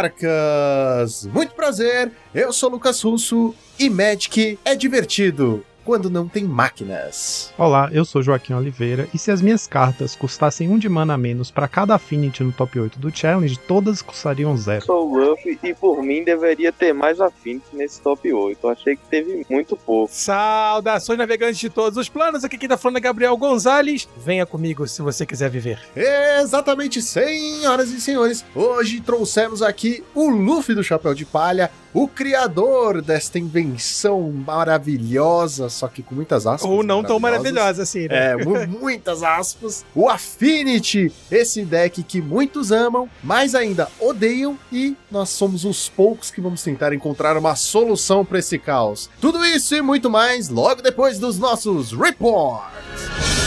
Monarcas! Muito prazer, eu sou Lucas Russo e Magic é divertido quando não tem máquinas. Olá, eu sou Joaquim Oliveira e se as minhas cartas custassem um de mana a menos para cada Affinity no top 8 do Challenge, todas custariam zero. Sou o Ruff e por mim deveria ter mais Affinity nesse top 8. Eu achei que teve muito pouco. Saudações navegantes de todos os planos, aqui quem tá falando é Gabriel Gonzalez. Venha comigo se você quiser viver. Exatamente, senhoras e senhores, hoje trouxemos aqui o Luffy do Chapéu de Palha, o criador desta invenção maravilhosa, só que com muitas aspas. Ou não tão maravilhosa assim, né? É, muitas aspas. O Affinity, esse deck que muitos amam, mas ainda odeiam, e nós somos os poucos que vamos tentar encontrar uma solução para esse caos. Tudo isso e muito mais logo depois dos nossos reports.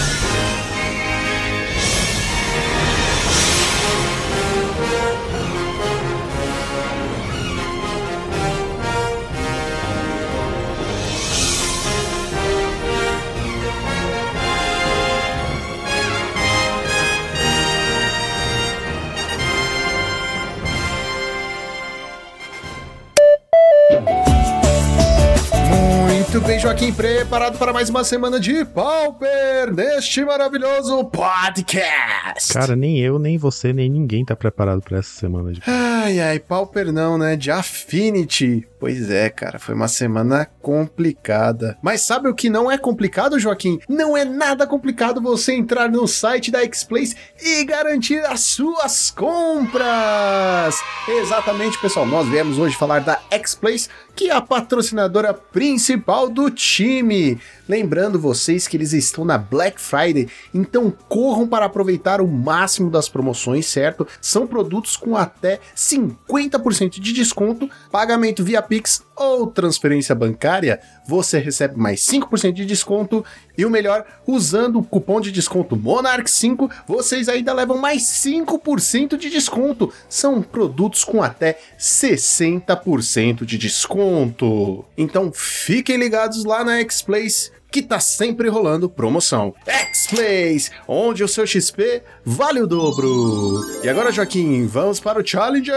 Muito bem, Joaquim, preparado para mais uma semana de Pauper neste maravilhoso podcast. Cara, nem eu, nem você, nem ninguém tá preparado para essa semana de Ai, ai, Pauper não, né? De Affinity. Pois é, cara, foi uma semana complicada. Mas sabe o que não é complicado, Joaquim? Não é nada complicado você entrar no site da X-Place e garantir as suas compras. Exatamente, pessoal. Nós viemos hoje falar da X-Place, que é a patrocinadora principal do time. Lembrando vocês que eles estão na Black Friday, então corram para aproveitar o máximo das promoções, certo? São produtos com até 50% de desconto, pagamento via Pix ou transferência bancária, você recebe mais 5% de desconto e o melhor, usando o cupom de desconto Monarch5, vocês ainda levam mais 5% de desconto. São produtos com até 60% de desconto. Então fiquem ligados lá na X-Place que tá sempre rolando promoção. X-Plays, onde o seu XP vale o dobro. E agora, Joaquim, vamos para o Challenger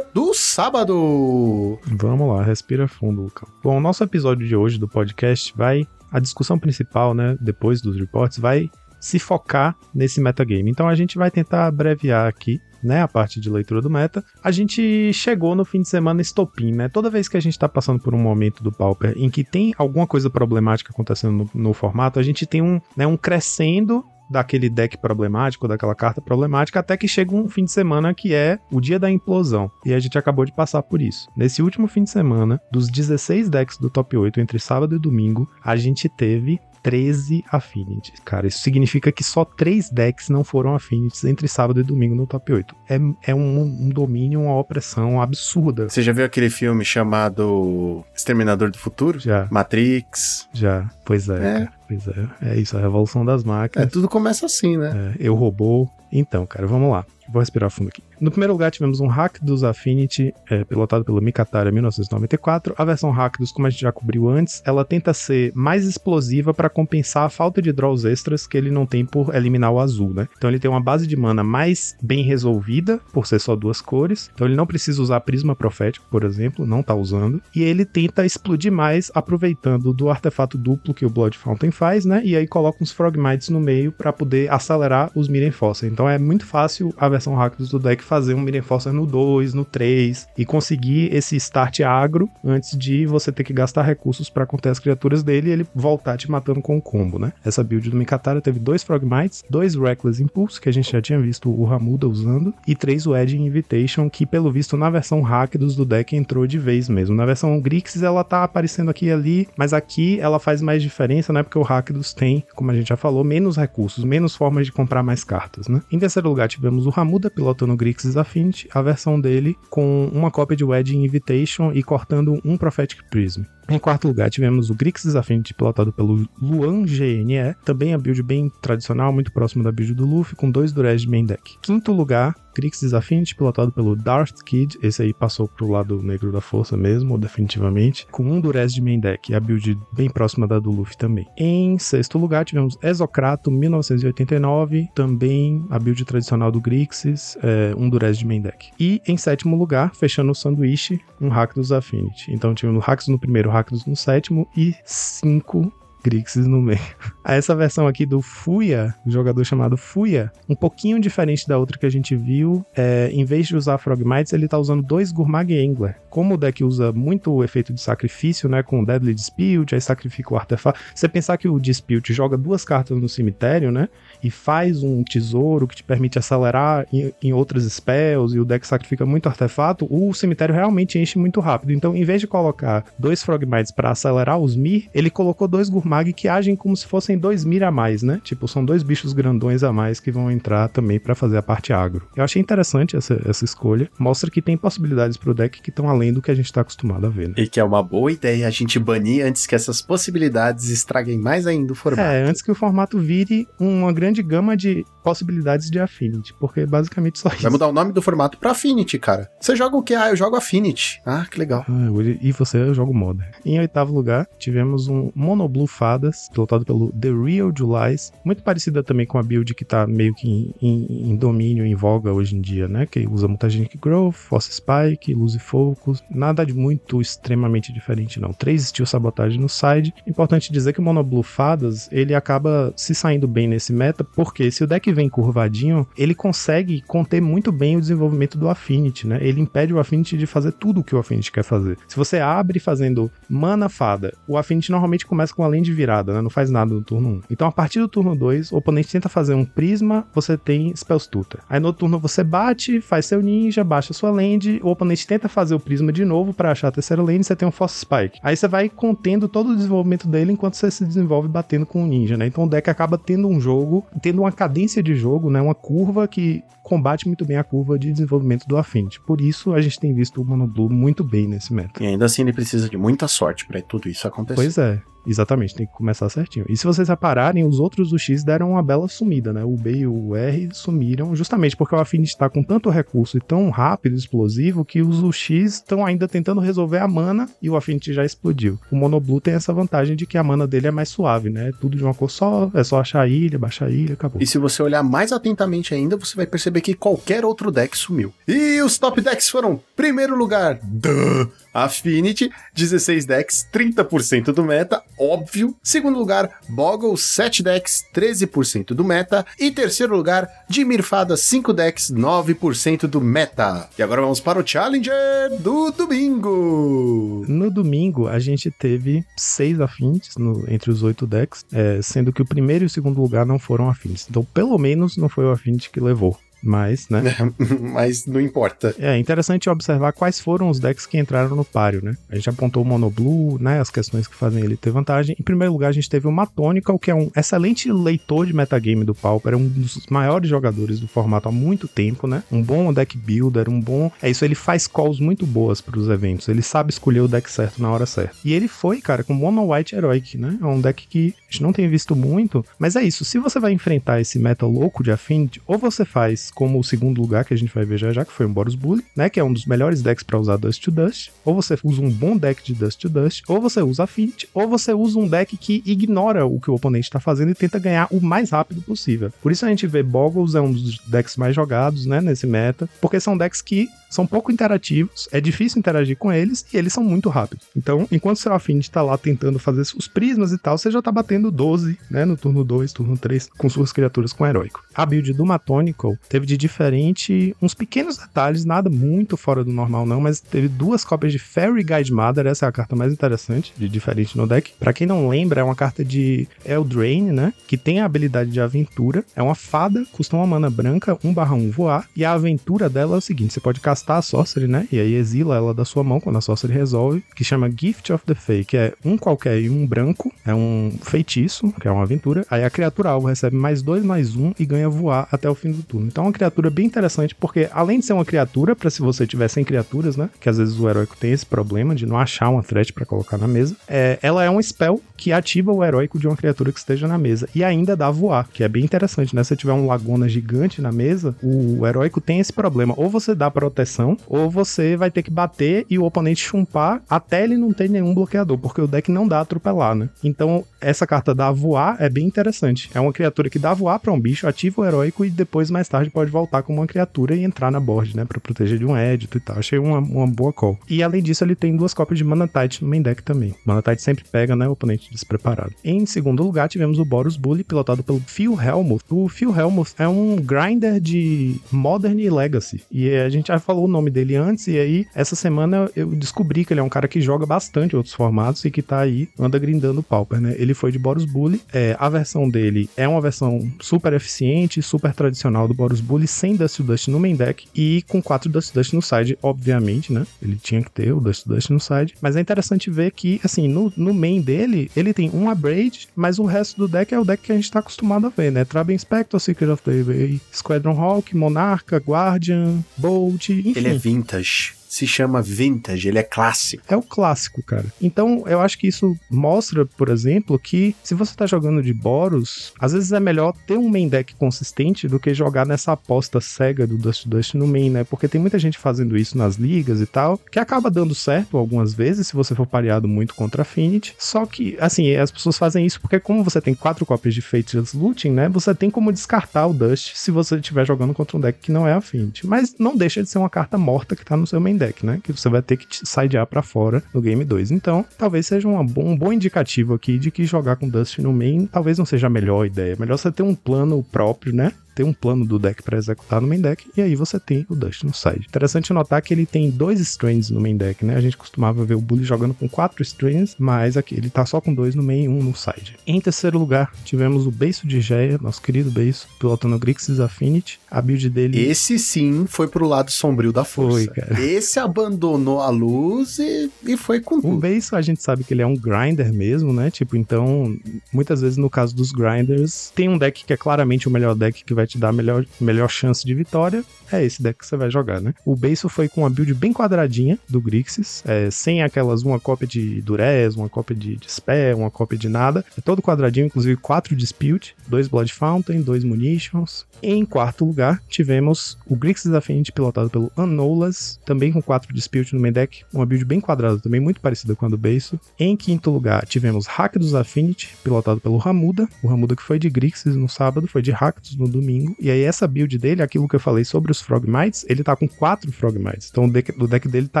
do sábado. Vamos lá, respira fundo, Lucão. Bom, o nosso episódio de hoje do podcast vai. A discussão principal, né, depois dos reports, vai se focar nesse metagame. Então a gente vai tentar abreviar aqui né, a parte de leitura do meta, a gente chegou no fim de semana estopim, né? Toda vez que a gente tá passando por um momento do Pauper em que tem alguma coisa problemática acontecendo no, no formato, a gente tem um, né, um crescendo daquele deck problemático, daquela carta problemática, até que chega um fim de semana que é o dia da implosão. E a gente acabou de passar por isso. Nesse último fim de semana, dos 16 decks do top 8 entre sábado e domingo, a gente teve 13 affinities. Cara, isso significa que só 3 decks não foram affinities entre sábado e domingo no top 8. É, é um, um domínio, uma opressão absurda. Você já viu aquele filme chamado Exterminador do Futuro? Já. Matrix? Já, pois é. É. Cara. Pois é, é isso, a revolução das máquinas. É, tudo começa assim, né? É, eu robô. Então, cara, vamos lá. Vou respirar fundo aqui. No primeiro lugar, tivemos um hack dos Affinity, é, pilotado pelo Mikatara 1994. A versão hack dos, como a gente já cobriu antes, ela tenta ser mais explosiva para compensar a falta de draws extras que ele não tem por eliminar o azul, né? Então ele tem uma base de mana mais bem resolvida, por ser só duas cores. Então ele não precisa usar prisma profético, por exemplo, não tá usando. E ele tenta explodir mais, aproveitando do artefato duplo que o Blood Fountain faz, né? E aí coloca uns Frogmites no meio para poder acelerar os Miren Forcer. Então é muito fácil a versão Rakdos do deck fazer um Miren Forcer no 2, no 3 e conseguir esse start agro antes de você ter que gastar recursos para conter as criaturas dele e ele voltar te matando com o combo, né? Essa build do Mikatara teve dois Frogmites, dois Reckless Impulse, que a gente já tinha visto o Ramuda usando, e três Wedge Invitation, que pelo visto na versão Rakdos do deck entrou de vez mesmo. Na versão Grixis ela tá aparecendo aqui e ali, mas aqui ela faz mais diferença, né? Porque o Rakdos tem, como a gente já falou, menos recursos, menos formas de comprar mais cartas, né? Em terceiro lugar tivemos o Ramuda pilotando Grixis Affinity, a versão dele com uma cópia de Wedding Invitation e cortando um Prophetic Prism. Em quarto lugar, tivemos o Grixis Affinity pilotado pelo Luan GNE, também a build bem tradicional, muito próximo da build do Luffy, com dois Durez de main deck. Quinto lugar, Crixus Affinity, pilotado pelo Darth Kid. Esse aí passou pro lado negro da força mesmo, definitivamente. Com um Durez de main deck, a build bem próxima da do Luffy também. Em sexto lugar, tivemos Exocrato 1989, também a build tradicional do Grixis, é, um Durez de main deck. E em sétimo lugar, fechando o sanduíche, um Rakdos Affinity. Então tivemos Rakdos no primeiro, Rakdos no sétimo e cinco Grixis no meio. Essa versão aqui do Fuya, jogador chamado Fuya, um pouquinho diferente da outra que a gente viu, é, em vez de usar Frogmites, ele tá usando dois Gurmag Angler. Como o deck usa muito o efeito de sacrifício, né, com Deadly Dispute, aí sacrifica o artefato. Você pensar que o Dispute joga duas cartas no cemitério, né, e faz um tesouro que te permite acelerar em, em outras spells, e o deck sacrifica muito artefato, o cemitério realmente enche muito rápido. Então, em vez de colocar dois Frogmites para acelerar os Mir, ele colocou dois Gurmag mag que agem como se fossem dois Mir a mais, né? Tipo, são dois bichos grandões a mais que vão entrar também para fazer a parte agro. Eu achei interessante essa, essa escolha. Mostra que tem possibilidades pro deck que estão além do que a gente tá acostumado a ver, né? E que é uma boa ideia a gente banir antes que essas possibilidades estraguem mais ainda o formato. É, antes que o formato vire uma grande gama de possibilidades de Affinity, porque basicamente só isso. Vai mudar o nome do formato pra Affinity, cara. Você joga o que? Ah, eu jogo Affinity. Ah, que legal. Ah, e você eu jogo Modern. Em oitavo lugar, tivemos um Mono Blue Fadas, pilotado pelo The Real Julies, muito parecida também com a build que tá meio que em, em, em domínio, em voga hoje em dia, né? Que usa Mutagenic Growth, Force Spike, Lose Focus, nada de muito extremamente diferente não. Três Steel Sabotagem no side. Importante dizer que o Mono Blue Fadas, ele acaba se saindo bem nesse porque se o deck vem curvadinho, ele consegue conter muito bem o desenvolvimento do Affinity, né? Ele impede o Affinity de fazer tudo o que o Affinity quer fazer. Se você abre fazendo mana fada, o Affinity normalmente começa com a lente virada, né? Não faz nada no turno 1. Então, a partir do turno 2, o oponente tenta fazer um prisma, você tem Spells Tutor. Aí no turno você bate, faz seu ninja, baixa sua land, o oponente tenta fazer o prisma de novo para achar a terceira lane, você tem um Force Spike. Aí você vai contendo todo o desenvolvimento dele enquanto você se desenvolve batendo com o ninja, né? Então o deck acaba tendo um jogo, tendo uma cadência de jogo, né? Uma curva que combate muito bem a curva de desenvolvimento do Affinity. Por isso a gente tem visto o Mono Blue muito bem nesse meta. E ainda assim ele precisa de muita sorte para tudo isso acontecer. Pois é. Exatamente, tem que começar certinho. E se vocês repararem, os outros do X deram uma bela sumida, né? O B e o R sumiram justamente porque o Affinity está com tanto recurso e tão rápido e explosivo que os UX estão ainda tentando resolver a mana e o Affinity já explodiu. O Monoblue tem essa vantagem de que a mana dele é mais suave, né? Tudo de uma cor só, é só achar a ilha, baixar a ilha, acabou. E se você olhar mais atentamente ainda, você vai perceber que qualquer outro deck sumiu. E os top decks foram: primeiro lugar, duh, Affinity, 16 decks, 30% do meta, óbvio. Segundo lugar, Boggle, 7 decks, 13% do meta. E terceiro lugar, Dimir Fada, 5 decks, 9% do meta. E agora vamos para o Challenger do domingo. No domingo, a gente teve 6 Affinities no, entre os 8 decks, é, sendo que o primeiro e o segundo lugar não foram Affinities. Então, pelo menos, não foi o Affinity que levou. Mas, né? Mas não importa. É interessante observar quais foram os decks que entraram no páreo, né? A gente apontou o Mono Blue, né? As questões que fazem ele ter vantagem. Em primeiro lugar, a gente teve o Matonical, que é um excelente leitor de metagame do Pauper, é um dos maiores jogadores do formato há muito tempo, né? Um bom deck builder, um bom. É isso, ele faz calls muito boas para os eventos. Ele sabe escolher o deck certo na hora certa. E ele foi, cara, com Mono White Heroic, né? É um deck que a gente não tem visto muito, mas é isso. Se você vai enfrentar esse meta louco de Affinity, ou você faz como o segundo lugar que a gente vai ver já já, que foi um Boros Bully, né? Que é um dos melhores decks para usar Dust to Dust. Ou você usa um bom deck de Dust to Dust, ou você usa Affinity, ou você usa um deck que ignora o que o oponente está fazendo e tenta ganhar o mais rápido possível. Por isso a gente vê Boggles é um dos decks mais jogados, né? Nesse meta, porque são decks que são pouco interativos, é difícil interagir com eles e eles são muito rápidos. Então, enquanto seu Affinity tá lá tentando fazer os prismas e tal, você já tá batendo 12, né, no turno 2, turno 3, com suas criaturas com heróico. A build do Matonical teve de diferente uns pequenos detalhes, nada muito fora do normal não, mas teve duas cópias de Fairy Guide Mother, essa é a carta mais interessante, de diferente no deck. Para quem não lembra, é uma carta de Eldraine, né, que tem a habilidade de aventura, é uma fada, custa uma mana branca, 1/1 voar, e a aventura dela é o seguinte, você pode castar a Sorcery, né, e aí exila ela da sua mão quando a Sorcery resolve, que chama Gift of the Fae, que é um qualquer e um branco, é um feitiço, que é uma aventura, aí a criatura alvo recebe mais dois, mais um e ganha voar até o fim do turno. Então uma criatura bem interessante, porque além de ser uma criatura, para se você tiver sem criaturas, né? Que às vezes o heróico tem esse problema de não achar uma threat para colocar na mesa. É, ela é um spell que ativa o heróico de uma criatura que esteja na mesa. E ainda dá voar, que é bem interessante, né? Se tiver um laguna gigante na mesa, o heróico tem esse problema. Ou você dá proteção, ou você vai ter que bater e o oponente chumpar até ele não ter nenhum bloqueador, porque o deck não dá atropelar, né? Então, essa carta dá voar é bem interessante. É uma criatura que dá voar para um bicho, ativa o heróico e depois, mais tarde, pode voltar como uma criatura e entrar na board, né? Pra proteger de um édito e tal. Achei uma, uma boa call. E além disso, ele tem duas cópias de Mana Tide no main deck também. Mana Tide sempre pega, né? O oponente despreparado. Em segundo lugar, tivemos o Boros Bully, pilotado pelo Phil Helmuth. O Phil Helmuth é um grinder de Modern e Legacy. E a gente já falou o nome dele antes, e aí, essa semana eu descobri que ele é um cara que joga bastante outros formatos e que tá aí, anda grindando Pauper, né? Ele foi de Boros Bully. É, a versão dele é uma versão super eficiente, super tradicional do Boros Bully, sem Dust to Dust no main deck e com quatro Dust to Dust no side, obviamente, né? Ele tinha que ter o Dust to Dust no side. Mas é interessante ver que, assim, no, no main dele, ele tem um Abrade, mas o resto do deck é o deck que a gente tá acostumado a ver, né? Traben Spectre, Secret of the Bay, Squadron Hawk, Monarca, Guardian, Bolt, enfim. Ele é vintage se chama vintage, ele é clássico. É o clássico, cara. Então, eu acho que isso mostra, por exemplo, que se você tá jogando de Boros, às vezes é melhor ter um main deck consistente do que jogar nessa aposta cega do Dust Dust no main, né? Porque tem muita gente fazendo isso nas ligas e tal, que acaba dando certo algumas vezes se você for pareado muito contra Affinity. Só que, assim, as pessoas fazem isso porque como você tem quatro cópias de Fates Looting, né? Você tem como descartar o Dust se você estiver jogando contra um deck que não é Affinity. Mas não deixa de ser uma carta morta que tá no seu main deck deck, né? Que você vai ter que sidear para fora no game 2. Então, talvez seja uma, um bom indicativo aqui de que jogar com Dust no main talvez não seja a melhor ideia. Melhor você ter um plano próprio, né? Ter um plano do deck para executar no main deck, e aí você tem o Dust no side. Interessante notar que ele tem dois strains no main deck, né? A gente costumava ver o Bully jogando com quatro strains, mas aqui ele tá só com dois no main e um no side. Em terceiro lugar, tivemos o Beiço de Geia, nosso querido Beiço, pilotando Grixis Affinity. A build dele. Esse sim foi pro lado sombrio da força. Foi, cara. Esse abandonou a luz e, e foi com tudo. O Beiço a gente sabe que ele é um grinder mesmo, né? Tipo, então, muitas vezes no caso dos grinders, tem um deck que é claramente o melhor deck que vai vai te dar a melhor, melhor chance de vitória, é esse deck que você vai jogar, né? O Beiso foi com uma build bem quadradinha do Grixis, é, sem aquelas uma cópia de Durez, uma cópia de, Spare, uma cópia de nada. É todo quadradinho, inclusive quatro Dispute, dois Blood Fountain, dois Munitions. Em quarto lugar, tivemos o Grixis Affinity pilotado pelo Anolas, também com quatro Dispute no main deck, uma build bem quadrada, também muito parecida com a do Beiso. Em quinto lugar, tivemos Hack Affinity, pilotado pelo Ramuda, o Ramuda que foi de Grixis no sábado, foi de Rakdos no domingo. E aí essa build dele, aquilo que eu falei sobre os Frogmites, ele tá com quatro Frogmites. Então o deck, o deck dele tá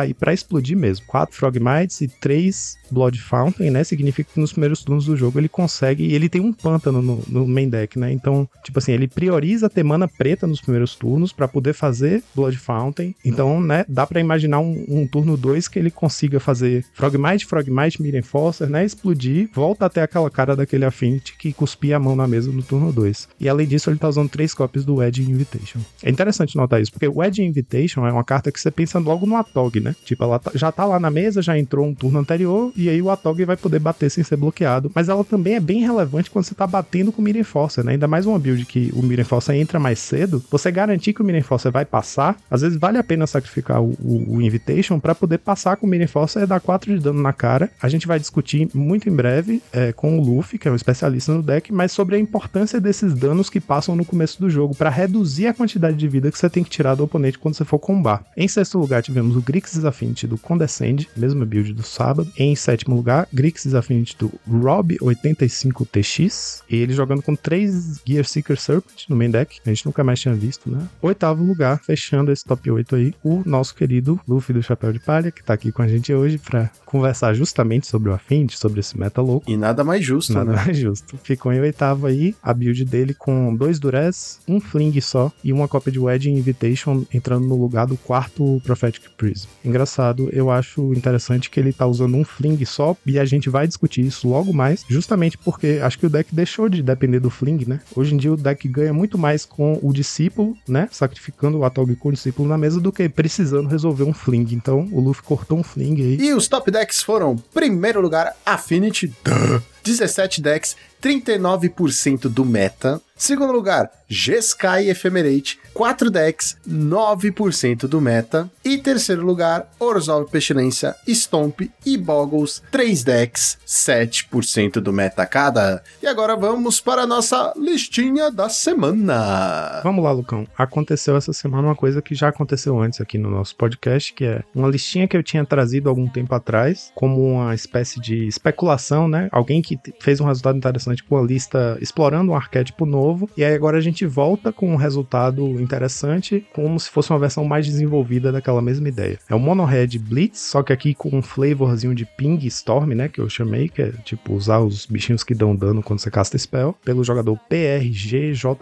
aí para explodir mesmo. Quatro Frogmites e três Blood Fountain, né? Significa que nos primeiros turnos do jogo ele consegue. E ele tem um pântano no, no main deck, né? Então, tipo assim, ele prioriza ter mana preta nos primeiros turnos para poder fazer Blood Fountain. Então, né? Dá para imaginar um, um turno 2 que ele consiga fazer Frogmite, Frogmite, Mirror Forcer, né? Explodir, volta até aquela cara daquele Affinity que cuspia a mão na mesa no turno 2. E além disso, ele tá usando três cópias do Edge Invitation. É interessante notar isso, porque o Edge Invitation é uma carta que você pensa logo no Atog, né? Tipo, ela tá, já tá lá na mesa, já entrou um turno anterior, e aí o Atog vai poder bater sem ser bloqueado. Mas ela também é bem relevante quando você tá batendo com o Mirror Forcer, né? Ainda mais uma build que o Mirror Forcer entra mais cedo, você garantir que o Mirror Forcer vai passar, às vezes vale a pena sacrificar o, o, o Invitation para poder passar com o Mirror Forcer e dar 4 de dano na cara. A gente vai discutir muito em breve é, com o Luffy, que é um especialista no deck, mas sobre a importância desses danos que passam no começo do jogo para reduzir a quantidade de vida que você tem que tirar do oponente quando você for combar. Em sexto lugar, tivemos o Grixis Affinity do Condescend, mesma build do sábado. Em sétimo lugar, Grixis Affinity do Rob85TX, e ele jogando com três Gear Seeker Serpent no main deck, a gente nunca mais tinha visto, né? Oitavo lugar, fechando esse top 8 aí, o nosso querido Luffy do Chapéu de Palha, que tá aqui com a gente hoje para conversar justamente sobre o Affinity, sobre esse meta louco. E nada mais justo, nada né? mais justo. Ficou em oitavo aí, a build dele com dois Durez, um Fling só e uma cópia de Wedding Invitation entrando no lugar do quarto Prophetic Prism. Engraçado, eu acho interessante que ele tá usando um Fling só e a gente vai discutir isso logo mais, justamente porque acho que o deck deixou de depender do Fling, né? Hoje em dia o deck ganha muito mais com o discípulo, né? Sacrificando o Atog com o discípulo na mesa do que precisando resolver um Fling. Então o Luffy cortou um Fling aí. E os top decks foram, primeiro lugar, Affinity, duh, 17 decks, 39% do meta. Segundo lugar, G-Sky Ephemerate, 4 decks, 9% do meta. E terceiro lugar, Orzhov Pestilência, Stomp e Boggles, 3 decks, 7% do meta cada. E agora vamos para a nossa listinha da semana. Vamos lá, Lucão. Aconteceu essa semana uma coisa que já aconteceu antes aqui no nosso podcast, que é uma listinha que eu tinha trazido algum tempo atrás, como uma espécie de especulação, né? Alguém que fez um resultado interessante com a lista explorando um arquétipo novo. E aí agora a gente volta com um resultado interessante, como se fosse uma versão mais desenvolvida daquela mesma ideia. É o Mono Red Blitz, só que aqui com um flavorzinho de Ping Storm, né? Que eu chamei, que é tipo usar os bichinhos que dão dano quando você casta spell. Pelo jogador PRGJJAR.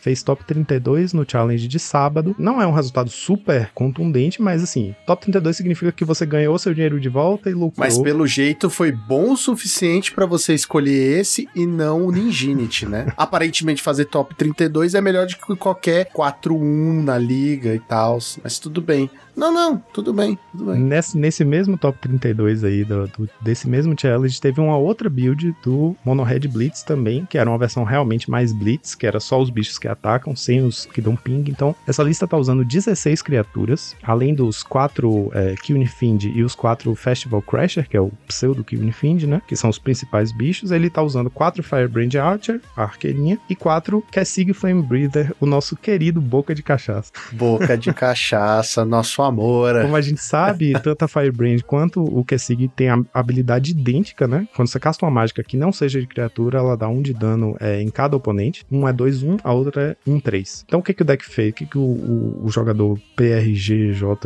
Fez top 32 no challenge de sábado. Não é um resultado super contundente, mas assim, top 32 significa que você ganhou seu dinheiro de volta e lucrou. Mas pelo jeito foi bom o suficiente para você escolher esse e não o Ninjinity, né? aparentemente fazer top 32 é melhor do que qualquer 4-1 na liga e tal. Mas tudo bem. Não, não, tudo bem, tudo bem. Nesse, nesse mesmo top 32 aí, do, do, desse mesmo challenge, teve uma outra build do Mono Red Blitz também, que era uma versão realmente mais Blitz, que era só os bichos que atacam, sem os que dão ping. Então, essa lista tá usando 16 criaturas, além dos 4 é, Fiend e os 4 Festival Crasher, que é o pseudo Fiend, né? Que são os principais bichos. Ele tá usando 4 Firebrand Archer, a arqueirinha, e 4 Kessig Flame Breather, o nosso querido Boca de Cachaça. Boca de Cachaça, nosso amor. Como a gente sabe, tanto a Firebrand quanto o Kessig tem a habilidade idêntica, né? Quando você casta uma mágica que não seja de criatura, ela dá um de dano é, em cada oponente. Um é 2-1, um, a outra é 1-3. Um, então o que, que o deck fez? O que, que o, o, o jogador PRGJJAR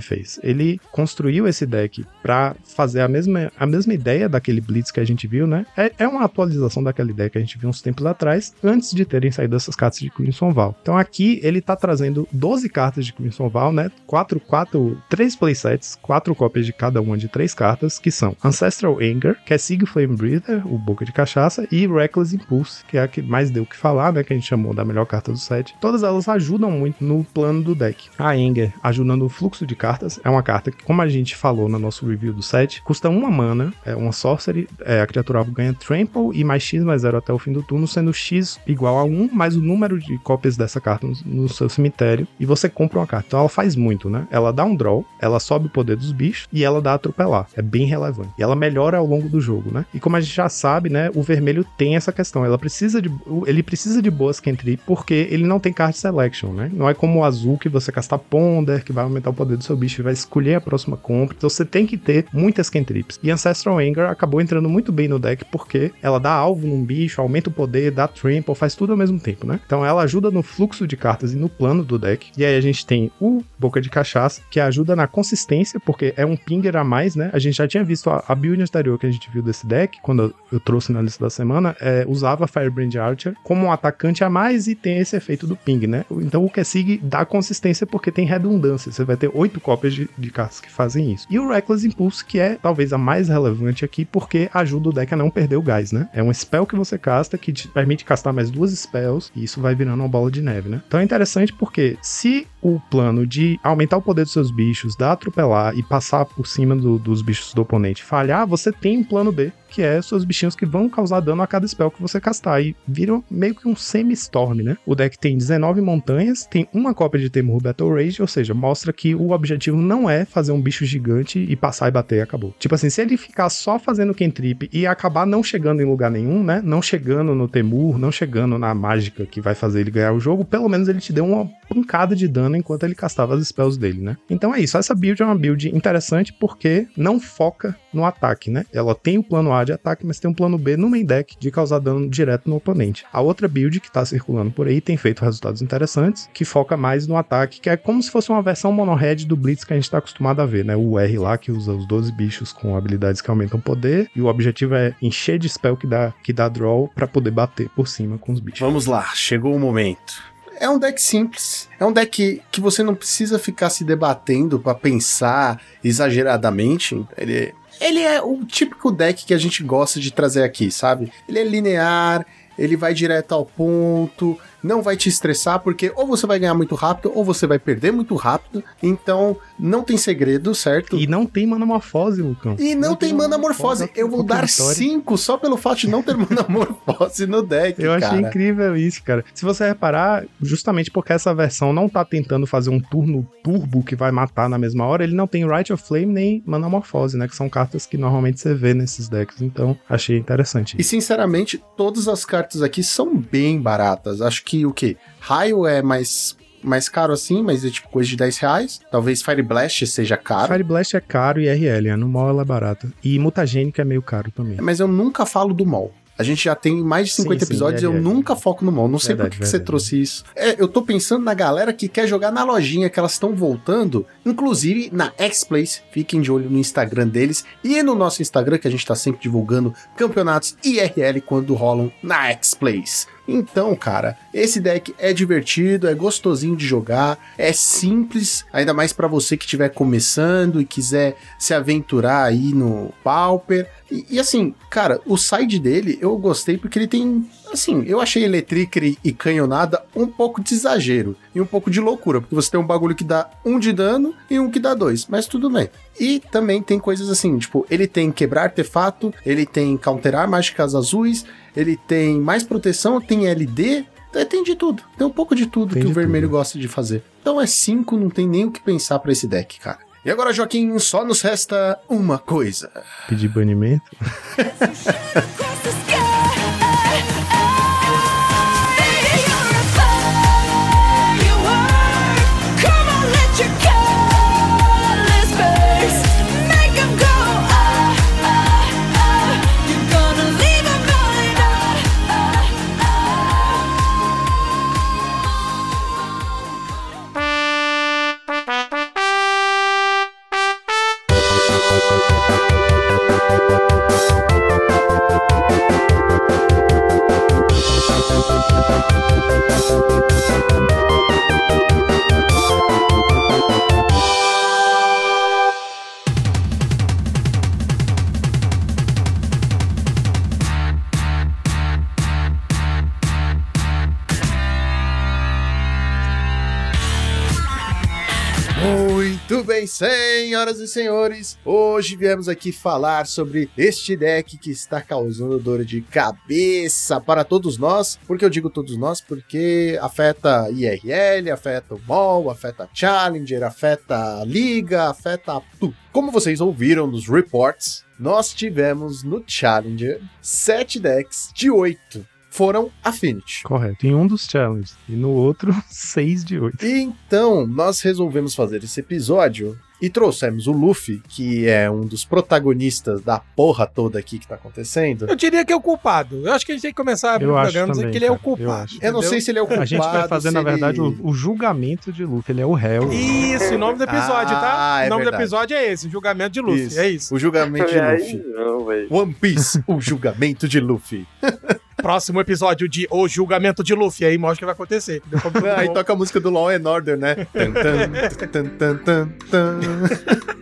fez? Ele construiu esse deck para fazer a mesma, a mesma ideia daquele Blitz que a gente viu, né? É, é uma atualização daquela ideia que a gente viu uns tempos atrás, antes de terem saído essas cartas de Crimson Val. Então aqui ele tá trazendo 12 cartas de Crimson Val, né? Quatro, quatro, três playsets, quatro cópias de cada uma de três cartas, que são Ancestral Anger, que é Sig Flame Breather, o Boca de Cachaça, e Reckless Impulse, que é a que mais deu o que falar, né, que a gente chamou da melhor carta do set. Todas elas ajudam muito no plano do deck. A Anger, ajudando o fluxo de cartas, é uma carta que, como a gente falou no nosso review do set, custa uma mana, é uma sorcery, é, a criatura ganha Trample e mais X mais 0 até o fim do turno, sendo X igual a 1 mais o número de cópias dessa carta no, no seu cemitério, e você compra uma carta. Então ela faz muito muito, né? Ela dá um draw, ela sobe o poder dos bichos e ela dá atropelar. É bem relevante. E ela melhora ao longo do jogo, né? E como a gente já sabe, né, o vermelho tem essa questão. Ela precisa de ele precisa de boas cantrip porque ele não tem card selection, né? Não é como o azul que você castar ponder, que vai aumentar o poder do seu bicho e vai escolher a próxima compra. Então você tem que ter muitas cantrips. E Ancestral Anger acabou entrando muito bem no deck porque ela dá alvo num bicho, aumenta o poder, dá trample, faz tudo ao mesmo tempo, né? Então ela ajuda no fluxo de cartas e no plano do deck. E aí a gente tem o Boca de cachaça, que ajuda na consistência, porque é um pinger a mais, né? A gente já tinha visto a, a build anterior que a gente viu desse deck, quando eu, trouxe na lista da semana, é, usava Firebrand Archer como um atacante a mais e tem esse efeito do ping, né? Então o Kessig dá consistência porque tem redundância. Você vai ter oito cópias de, de cartas que fazem isso. E o Reckless Impulse, que é talvez a mais relevante aqui, porque ajuda o deck a não perder o gás, né? É um spell que você casta que te permite castar mais duas spells e isso vai virando uma bola de neve, né? Então é interessante porque se o plano de aumentar o poder dos seus bichos, dar atropelar e passar por cima do, dos bichos do oponente falhar, você tem um plano B que é seus bichinhos que vão causar dano a cada spell que você castar. E viram meio que um semi-storm, né? O deck tem 19 montanhas, tem uma cópia de Temur Battle Rage, ou seja, mostra que o objetivo não é fazer um bicho gigante e passar e bater e acabou. Tipo assim, se ele ficar só fazendo Kentrip e acabar não chegando em lugar nenhum, né? Não chegando no Temur, não chegando na mágica que vai fazer ele ganhar o jogo, pelo menos ele te deu uma pancada de dano enquanto ele castava as spells dele, né? Então é isso. Essa build é uma build interessante porque não foca no ataque, né? Ela tem o plano A de ataque, mas tem um plano B no main deck de causar dano direto no oponente. A outra build que tá circulando por aí tem feito resultados interessantes, que foca mais no ataque, que é como se fosse uma versão mono-red do Blitz que a gente tá acostumado a ver, né? O R lá que usa os 12 bichos com habilidades que aumentam poder, e o objetivo é encher de spell que dá, que dá draw para poder bater por cima com os bichos. Vamos lá, chegou o momento. É um deck simples. É um deck que você não precisa ficar se debatendo para pensar exageradamente. Ele, ele é o típico deck que a gente gosta de trazer aqui, sabe? Ele é linear, ele vai direto ao ponto, não vai te estressar, porque ou você vai ganhar muito rápido, ou você vai perder muito rápido. Então, não tem segredo, certo? E não tem manamorfose, Lucão. E não, tem manamorfose. Eu vou dar vitória. 5 só pelo fato de não ter manamorfose no deck, Eu achei cara. incrível isso, cara. Se você reparar, justamente porque essa versão não tá tentando fazer um turno turbo que vai matar na mesma hora, ele não tem Right of Flame nem Manamorphose, né? Que são cartas que normalmente você vê nesses decks. Então, achei interessante. E sinceramente, todas as cartas aqui são bem baratas. Acho que o que? Raio é mais, mais caro assim, mas é tipo coisa de 10 reais. Talvez Fire Blast seja caro. Fire Blast é caro e RL, a no mall ela é barata. E Mutagênica é meio caro também. Mas eu nunca falo do mall. A gente já tem mais de 50 Sim, sim, episódios e eu nunca foco no mall. Não sei por que que você trouxe isso. É, eu tô pensando na galera que quer jogar na lojinha, que elas estão voltando, inclusive na X-Place. Fiquem de olho no Instagram deles e no nosso Instagram, que a gente tá sempre divulgando campeonatos IRL quando rolam na X-Place. Então, cara, esse deck é divertido, é gostosinho de jogar, é simples, ainda mais pra você que estiver começando e quiser se aventurar aí no Pauper. E, e assim, cara, o side dele eu gostei porque ele tem. Assim, eu achei Electric e canhonada um pouco de exagero e um pouco de loucura, porque você tem um bagulho que dá um de dano e um que dá dois, mas tudo bem. E também tem coisas assim, tipo, ele tem quebrar artefato, ele tem counterar mágicas azuis, ele tem mais proteção, tem LD, é, tem de tudo. Tem um pouco de tudo Tem que o de vermelho tudo. gosta de fazer. Então é 5, não tem nem o que pensar pra esse deck, cara. E agora, Joaquim, só nos resta uma coisa. Pedir banimento. Muito bem, senhoras e senhores, hoje viemos aqui falar sobre este deck que está causando dor de cabeça para todos nós. Por que eu digo todos nós? Porque afeta IRL, afeta o MOL, afeta Challenger, afeta a Liga, afeta tudo. Como vocês ouviram nos reports, nós tivemos no Challenger sete decks de oito foram Affinity. Correto. Em um dos challenges. E no outro, 6 de 8. Então, nós resolvemos fazer esse episódio e trouxemos o Luffy, que é um dos protagonistas da porra toda aqui que tá acontecendo. Eu diria que é o culpado. Eu acho que a gente tem que começar a abrir o programa dizendo que ele é o cara. Eu culpado. acho. Eu não sei se ele é o culpado. A gente vai fazer, na ele- verdade, o, o julgamento de Luffy. Ele é o réu. Isso, o nome do episódio, tá? Ah, é o nome verdade. do episódio é esse, julgamento de Luffy. Isso. É isso. O julgamento de Aí Luffy. não. One Piece, o julgamento de Luffy. Próximo episódio de O Julgamento de Luffy. Aí mostra o que vai acontecer. Aí toca a música do Law and Order, né? Tan, tan, tan, tan, tan, tan.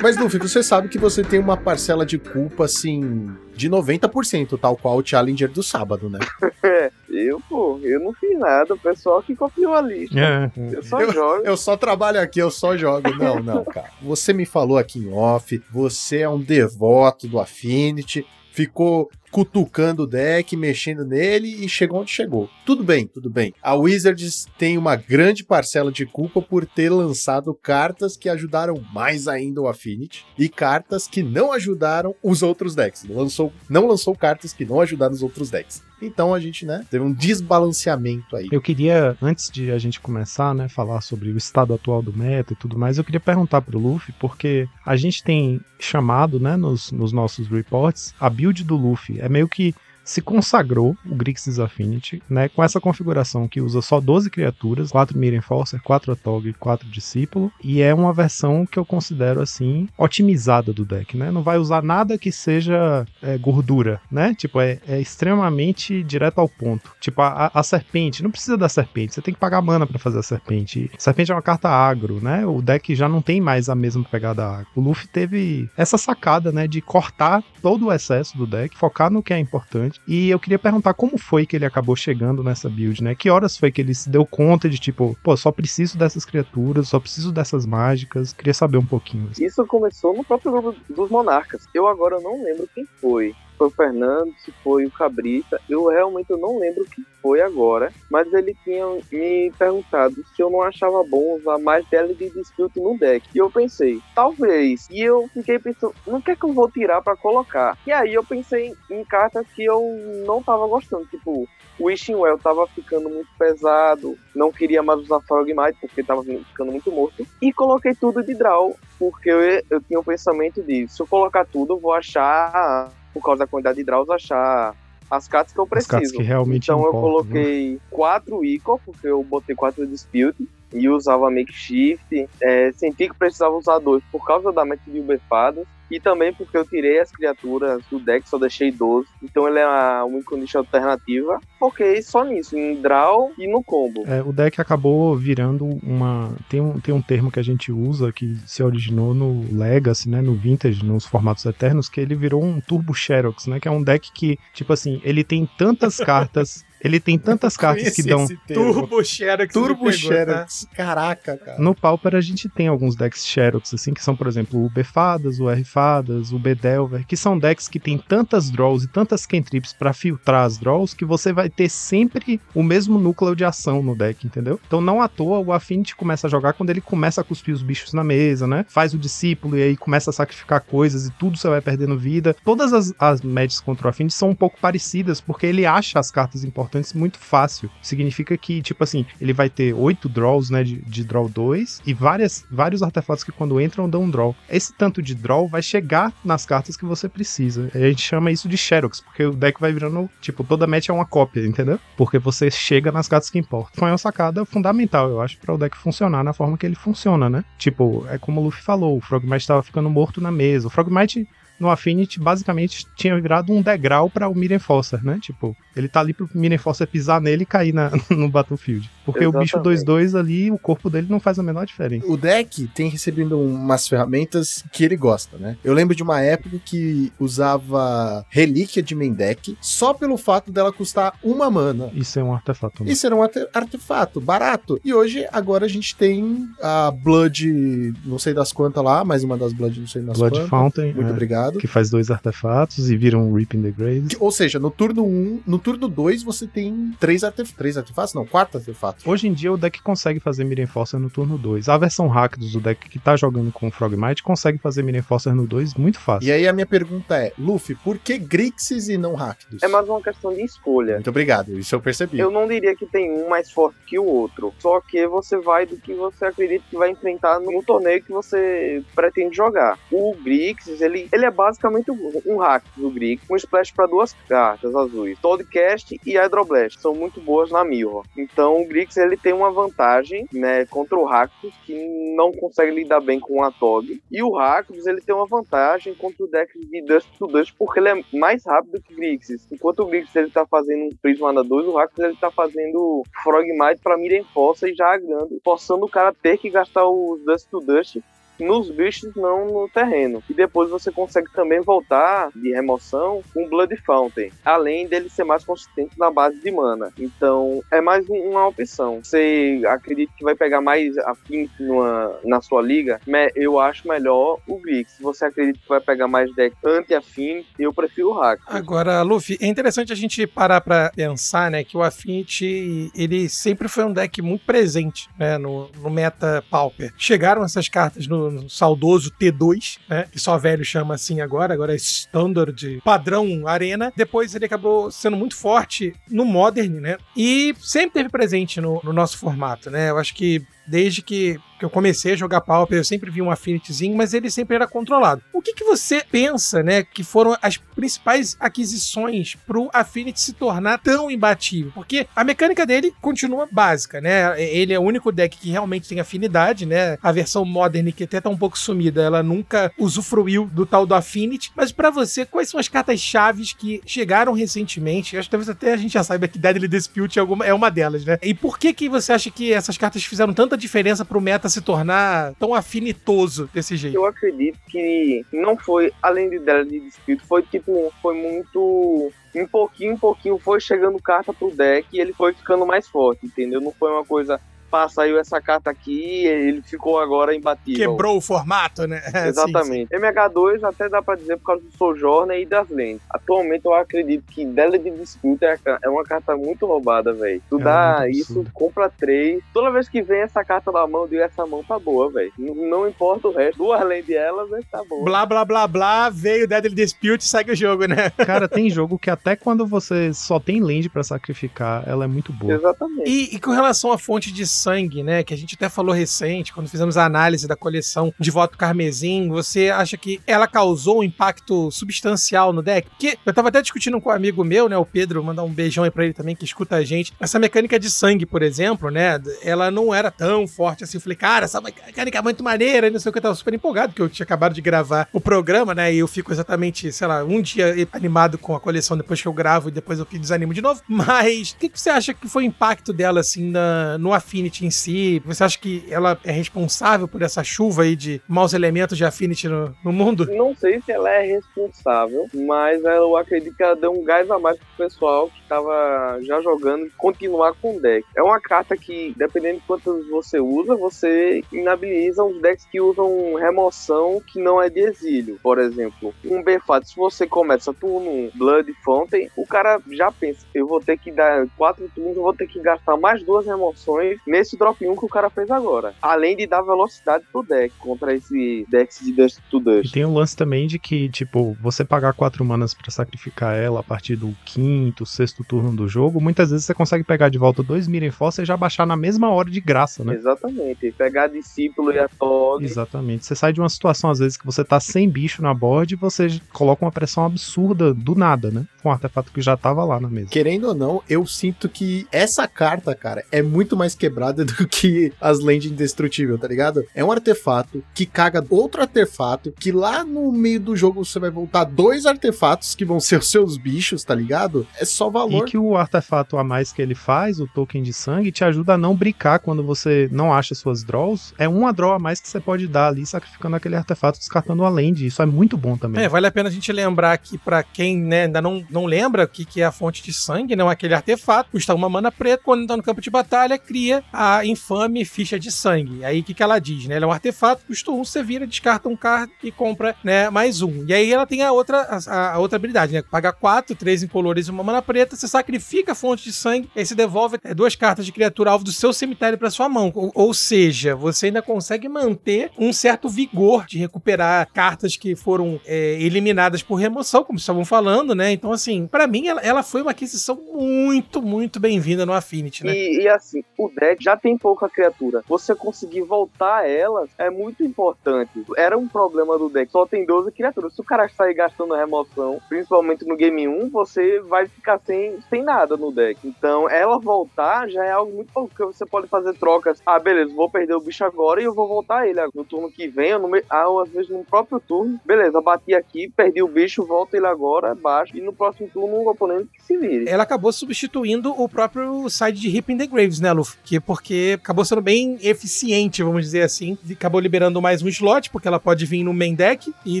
Mas, Luffy, você sabe que você tem uma parcela de culpa, assim, de 90%, tal qual o Challenger do sábado, né? É, eu, pô, eu não fiz nada, o pessoal que copiou a lista. É. Eu só jogo. Eu só trabalho aqui, eu só jogo. Não, não, cara. Você me falou aqui em off, você é um devoto do Affinity, ficou cutucando o deck, mexendo nele e chegou onde chegou. Tudo bem, tudo bem. A Wizards tem uma grande parcela de culpa por ter lançado cartas que ajudaram mais ainda o Affinity e cartas que não ajudaram os outros decks. Lançou, não lançou cartas que não ajudaram os outros decks. Então a gente, né, teve um desbalanceamento aí. Eu queria, antes de a gente começar, né, falar sobre o estado atual do meta e tudo mais, eu queria perguntar pro Luffy, porque a gente tem chamado, né, nos, nos nossos reports, a build do Luffy é meio que se consagrou o Grixis Affinity, né, com essa configuração que usa só 12 criaturas, 4 Mirror Enforcer, 4 Atog e 4 Discípulo, e é uma versão que eu considero, assim, otimizada do deck, né, não vai usar nada que seja é, gordura, né, tipo, é, é extremamente direto ao ponto, tipo, a, a serpente, não precisa da serpente, você tem que pagar mana pra fazer a serpente, serpente é uma carta agro, né, o deck já não tem mais a mesma pegada agro, o Luffy teve essa sacada, né, de cortar todo o excesso do deck, focar no que é importante, E eu queria perguntar como foi que ele acabou chegando nessa build, né? Que horas foi que ele se deu conta de tipo, pô, só preciso dessas criaturas, só preciso dessas mágicas. Queria saber um pouquinho. Isso começou no próprio grupo dos monarcas. Eu agora não lembro quem foi. Foi o Fernando, se foi o Cabrita. Eu realmente eu não lembro quem foi agora. Mas ele tinha me perguntado se eu não achava bom usar mais Deadly Dispute no deck. E eu pensei, talvez. E eu fiquei pensando, no que é que eu vou tirar pra colocar? E aí eu pensei em cartas que eu não tava gostando. Tipo, o Wishing Well tava ficando muito pesado, não queria mais usar Frogmite porque tava ficando muito morto. E coloquei tudo de draw, porque eu, eu tinha o pensamento de, se eu colocar tudo, eu vou achar, por causa da quantidade de draws, achar as cartas que eu preciso. que realmente então eu importam, né? coloquei quatro Ico, porque eu botei quatro Dispute e usava Makeshift. É, senti que precisava usar dois por causa da meta de Uberfadas. E também porque eu tirei as criaturas do deck, só deixei 12. Então ele é uma win condition alternativa. Foquei só nisso, em draw e no combo. É, o deck acabou virando uma. Tem um, tem um termo que a gente usa que se originou no Legacy, né? No Vintage, nos formatos eternos, que ele virou um Turbo Xerox, né? Que é um deck que, tipo assim, ele tem tantas cartas. Ele tem tantas cartas que dão. Turbo Xerox. Turbo tá? Xerox. Caraca, cara. No Pauper a gente tem alguns decks Xerox, assim, que são, por exemplo, o B-Fadas, o R-Fadas, o B-Delver, que são decks que tem tantas draws e tantas cantrips pra filtrar as draws que você vai ter sempre o mesmo núcleo de ação no deck, entendeu? Então não à toa o Affinity começa a jogar quando ele começa a cuspir os bichos na mesa, né? Faz o discípulo e aí começa a sacrificar coisas e tudo você vai perdendo vida. Todas as, as matches contra o Affinity são um pouco parecidas, porque ele acha as cartas importantes muito fácil. Significa que, tipo assim, ele vai ter oito draws, né, de, de draw 2 e várias, vários artefatos que quando entram dão um draw. Esse tanto de draw vai chegar nas cartas que você precisa. A gente chama isso de Xerox, porque o deck vai virando, tipo, toda match é uma cópia, entendeu? Porque você chega nas cartas que importam. Foi uma sacada fundamental, eu acho, para o deck funcionar na forma que ele funciona, né? Tipo, é como o Luffy falou, o Frogmite estava ficando morto na mesa. O Frogmite no Affinity basicamente tinha virado um degrau para o Miriam Foster, né? Tipo, ele tá ali pro Miriam Foster pisar nele e cair na, no Battlefield. Porque o bicho Exatamente. 2-2 ali, o corpo dele não faz a menor diferença. O deck tem recebido umas ferramentas que ele gosta, né? Eu lembro de uma época que usava relíquia de main deck só pelo fato dela custar uma mana. Isso é um artefato. né? Isso era um arte- artefato barato. E hoje, agora a gente tem a Blood, não sei das quantas lá, mais uma das Blood, não sei das Blood quantas. Fountain, Muito é, obrigado. Que faz dois artefatos e vira um Rip in the Graves. Ou seja, no turno 1, no turno 2 você tem três, artef três artefatos, não, quatro artefatos. Hoje em dia o deck consegue fazer Miriam Foster no turno 2. A versão Rakdos do deck que tá jogando com o Frogmite consegue fazer Miriam Foster no 2 muito fácil. E aí a minha pergunta é, Luffy, por que Grixis e não Rakdos? É mais uma questão de escolha. Muito obrigado, isso eu percebi. Eu não diria que tem um mais forte que o outro. Só que você vai do que você acredita que vai enfrentar no torneio que você pretende jogar. O Grixis, ele, ele é basicamente um um hack do Grix, um splash para duas cartas azuis. Toadcast e Hydroblast são muito boas na Mirror. Então o Grix ele tem uma vantagem, né, contra o Rakdos que não consegue lidar bem com a Tog. E o Rakdos ele tem uma vantagem contra o deck de Dust to Dust porque ele é mais rápido que o Grixis. Enquanto o Grixis ele tá fazendo um Prisma na 2, o Rakdos ele tá fazendo Frogmite para Miriam Fossa e já agrando, forçando o cara a ter que gastar os Dust to Dust nos bichos, não no terreno. E depois você consegue também voltar de remoção com Blood Fountain, além dele ser mais consistente na base de mana. Então é mais um- uma opção. Você acredita que vai pegar mais afins numa, na sua liga? Eu acho melhor o Grix. Se você acredita que vai pegar mais deck anti-afim, eu prefiro o Hack. Agora, Luffy, é interessante a gente parar pra pensar, né, que o Affinity, ele sempre foi um deck muito presente, né, no, no meta Pauper. Chegaram essas cartas no, saudoso T2, né, que só velho chama assim agora, agora é Standard padrão Arena. Depois ele acabou sendo muito forte no Modern, né, e sempre teve presente no, no nosso formato, né, eu acho que desde que, que eu comecei a jogar Pauper, eu sempre vi um Affinityzinho, mas ele sempre era controlado. O que, que você pensa, né, que foram as principais aquisições pro Affinity se tornar tão imbatível? Porque a mecânica dele continua básica, né? Ele é o único deck que realmente tem afinidade, né? A versão Modern, que até tá um pouco sumida, ela nunca usufruiu do tal do Affinity. Mas pra você, quais são as cartas chaves que chegaram recentemente? Acho que talvez até a gente já saiba que Deadly Dispute é, é uma delas, né? E por que que você acha que essas cartas fizeram tanta tanta diferença pro meta se tornar tão afinitoso desse jeito? Eu acredito que não foi, além de dela de dispute, foi tipo, foi muito. Em pouquinho em pouquinho foi chegando carta pro deck e ele foi ficando mais forte, entendeu? Não foi uma coisa. Pá, saiu essa carta aqui ele ficou agora imbatível. Quebrou o formato, né? É, sim, Exatamente. MH2 até dá pra dizer por causa do Sojourner e das lentes. Atualmente eu acredito que Dela de Disputa é é uma carta muito roubada, velho. Tu É dá isso, absurdo. compra três. Toda vez que vem essa carta na mão, eu digo, essa mão tá boa, velho. Não, não importa o resto. Duas além de elas, mas tá sim. boa. Blá, blá, blá, blá, veio Deadly Dispute e segue o jogo, né? Cara, tem jogo que até quando você só tem land pra sacrificar, ela é muito boa. Exatamente. E, e com relação à fonte de sangue, né, que a gente até falou recente, quando fizemos a análise da coleção de voto carmesim, você acha que ela causou um impacto substancial no deck? Porque eu tava até discutindo com um amigo meu, né, o Pedro, mandar um beijão aí pra ele também, que escuta a gente. Essa mecânica de sangue, por exemplo, né, ela não era tão forte assim. Eu falei, cara, essa mecânica é muito maneira, e não sei o que, eu tava super empolgado, porque eu tinha acabado de gravar o programa, né, e eu fico exatamente, sei lá, um dia animado com a coleção depois que eu gravo e depois eu desanimo de novo. Mas o que, que você acha que foi o impacto dela, assim, na, no Affinity em si? Você acha que ela é responsável por essa chuva aí de maus elementos de Affinity no, no mundo? Não sei se ela é responsável, mas eu acredito que ela deu um gás a mais pro pessoal que tava já jogando continuar com o deck. É uma carta que, dependendo de quantas você usa, você inabiliza os decks que usam remoção que não é de exílio. Por exemplo, um Befato, se você começa turno 1, Blood Fountain, o cara já pensa, eu vou ter que dar quatro turnos, eu vou ter que gastar mais duas remoções nesse drop 1 que o cara fez agora. Além de dar velocidade pro deck contra esse decks de Dust to E Dust. tem o lance também de que, tipo, você pagar quatro manas pra sacrificar ela a partir do quinto, sexto turno do jogo, muitas vezes você consegue pegar de volta dois Miren Force e já baixar na mesma hora de graça, né? Exatamente. Pegar discípulo e a Tog. Exatamente. Você sai de uma situação, às vezes, que você tá sem bicho na board e você coloca uma pressão absurda do nada, né? Com um artefato que já tava lá na mesa. Querendo ou não, eu sinto que essa carta, cara, é muito mais quebrada do que as Land Indestrutível, tá ligado? É um artefato que caga outro artefato, que lá no meio do jogo você vai voltar dois artefatos que vão ser os seus bichos, tá ligado? É só E valor. que o artefato a mais que ele faz, o token de sangue, te ajuda a não brincar quando você não acha suas draws. É uma draw a mais que você pode dar ali, sacrificando aquele artefato, descartando a land. Isso é muito bom também. É, vale a pena a gente lembrar aqui pra quem né, ainda não, não lembra o que, que é a fonte de sangue, não aquele artefato, custa uma mana preta, quando tá no campo de batalha, cria a infame ficha de sangue. Aí o que, que ela diz, né? Ela é um artefato, custa um, você vira, descarta um card e compra né, mais um. E aí ela tem a outra, a, a outra habilidade, né? Paga quatro, três incolores e uma mana preta, você sacrifica a fonte de sangue, aí você devolve é, duas cartas de criatura alvo do seu cemitério pra sua mão. Ou, ou seja, você ainda consegue manter um certo vigor de recuperar cartas que foram é, eliminadas por remoção, como estavam falando, né? Então, assim, pra mim, ela, ela foi uma aquisição muito, muito bem-vinda no Affinity, né? E, e assim, o deck já tem pouca criatura. Você conseguir voltar elas é muito importante. Era um problema do deck, só tem 12 criaturas. Se o cara sair gastando remoção, principalmente no game 1, você vai ficar sem, sem nada no deck. Então, ela voltar já é algo muito bom, porque você pode fazer trocas. Ah, beleza, vou perder o bicho agora e eu vou voltar ele no turno que vem, ou, no ah, ou às vezes no próprio turno. Beleza, bati aqui, perdi o bicho, volto ele agora, baixo. E no próximo turno, o oponente que se vire. ela acabou substituindo o próprio side de Rip in the Graves, né, Luffy? Que porque acabou sendo bem eficiente, vamos dizer assim. Acabou liberando mais um slot, porque ela pode vir no main deck, e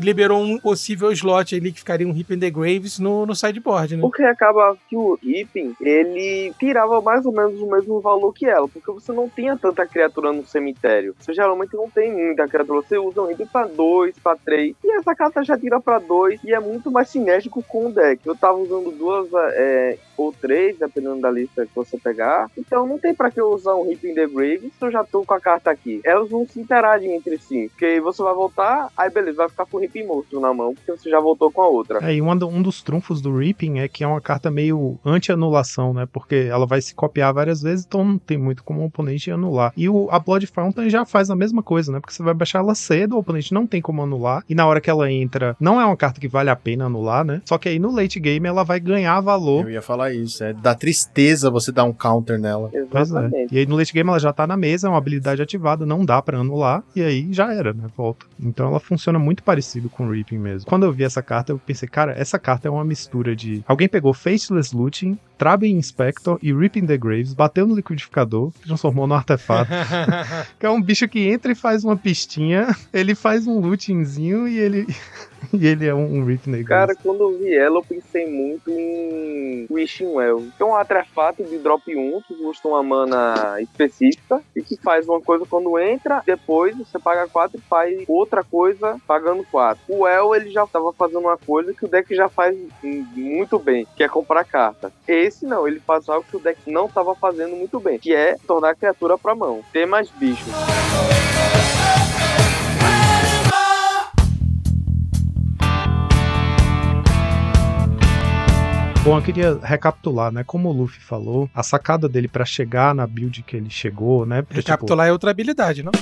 liberou um possível slot ali que ficaria um Rip in the Graves no, no sideboard, né? Porque acaba que o Ripping, ele tirava mais ou menos o mesmo valor que ela, porque você não tinha tanta criatura no cemitério. Você geralmente não tem muita criatura, você usa um Ripping pra 2, pra 3, e essa carta já tira pra 2, e é muito mais sinérgico com o deck. Eu tava usando duas é, ou três, dependendo da lista que você pegar, então não tem pra que eu usar um Ripping the Grave se eu já tô com a carta aqui. Elas não se interagem entre si, porque você vai voltar, aí beleza, vai ficar com o Ripping Monstro na mão, porque você já voltou com a outra. É, e uma do- um dos trunfos do Reaping é que é uma carta meio anti-anulação, né? Porque ela vai se copiar várias vezes, então não tem muito como o oponente anular. E o, a Blood Fountain já faz a mesma coisa, né? Porque você vai baixar ela cedo, o oponente não tem como anular. E na hora que ela entra, não é uma carta que vale a pena anular, né? Só que aí no late game ela vai ganhar valor. Eu ia falar isso, é da tristeza você dar um counter nela. Pois é. Exatamente. E aí no late game ela já tá na mesa, é uma habilidade ativada, não dá pra anular, e aí já era, né? Volta. Então ela funciona muito parecido com o Reaping mesmo. Quando eu vi essa carta, eu pensei, cara, essa carta é uma mistura de. Alguém pegou Faceless Looting, Traben Inspector e Ripping the Graves, bateu no liquidificador, transformou no artefato. que é um bicho que entra e faz uma pistinha, ele faz um lootingzinho e ele. e ele é um, um Ripping the Graves. Cara, quando eu vi ela, eu pensei muito em Wishing Well. Que é um artefato de drop 1 que custa uma mana específica e que faz uma coisa quando entra, depois você paga 4 e faz outra coisa pagando 4. O El, ele já tava fazendo uma coisa que o deck já faz muito bem, que é comprar carta. Esse não, ele faz algo que o deck não tava fazendo muito bem, que é tornar a criatura pra mão, ter mais bichos. Bom, eu queria recapitular, né? Como o Luffy falou, a sacada dele pra chegar na build que ele chegou, né? Porque, tipo, Recapitular é outra habilidade, não?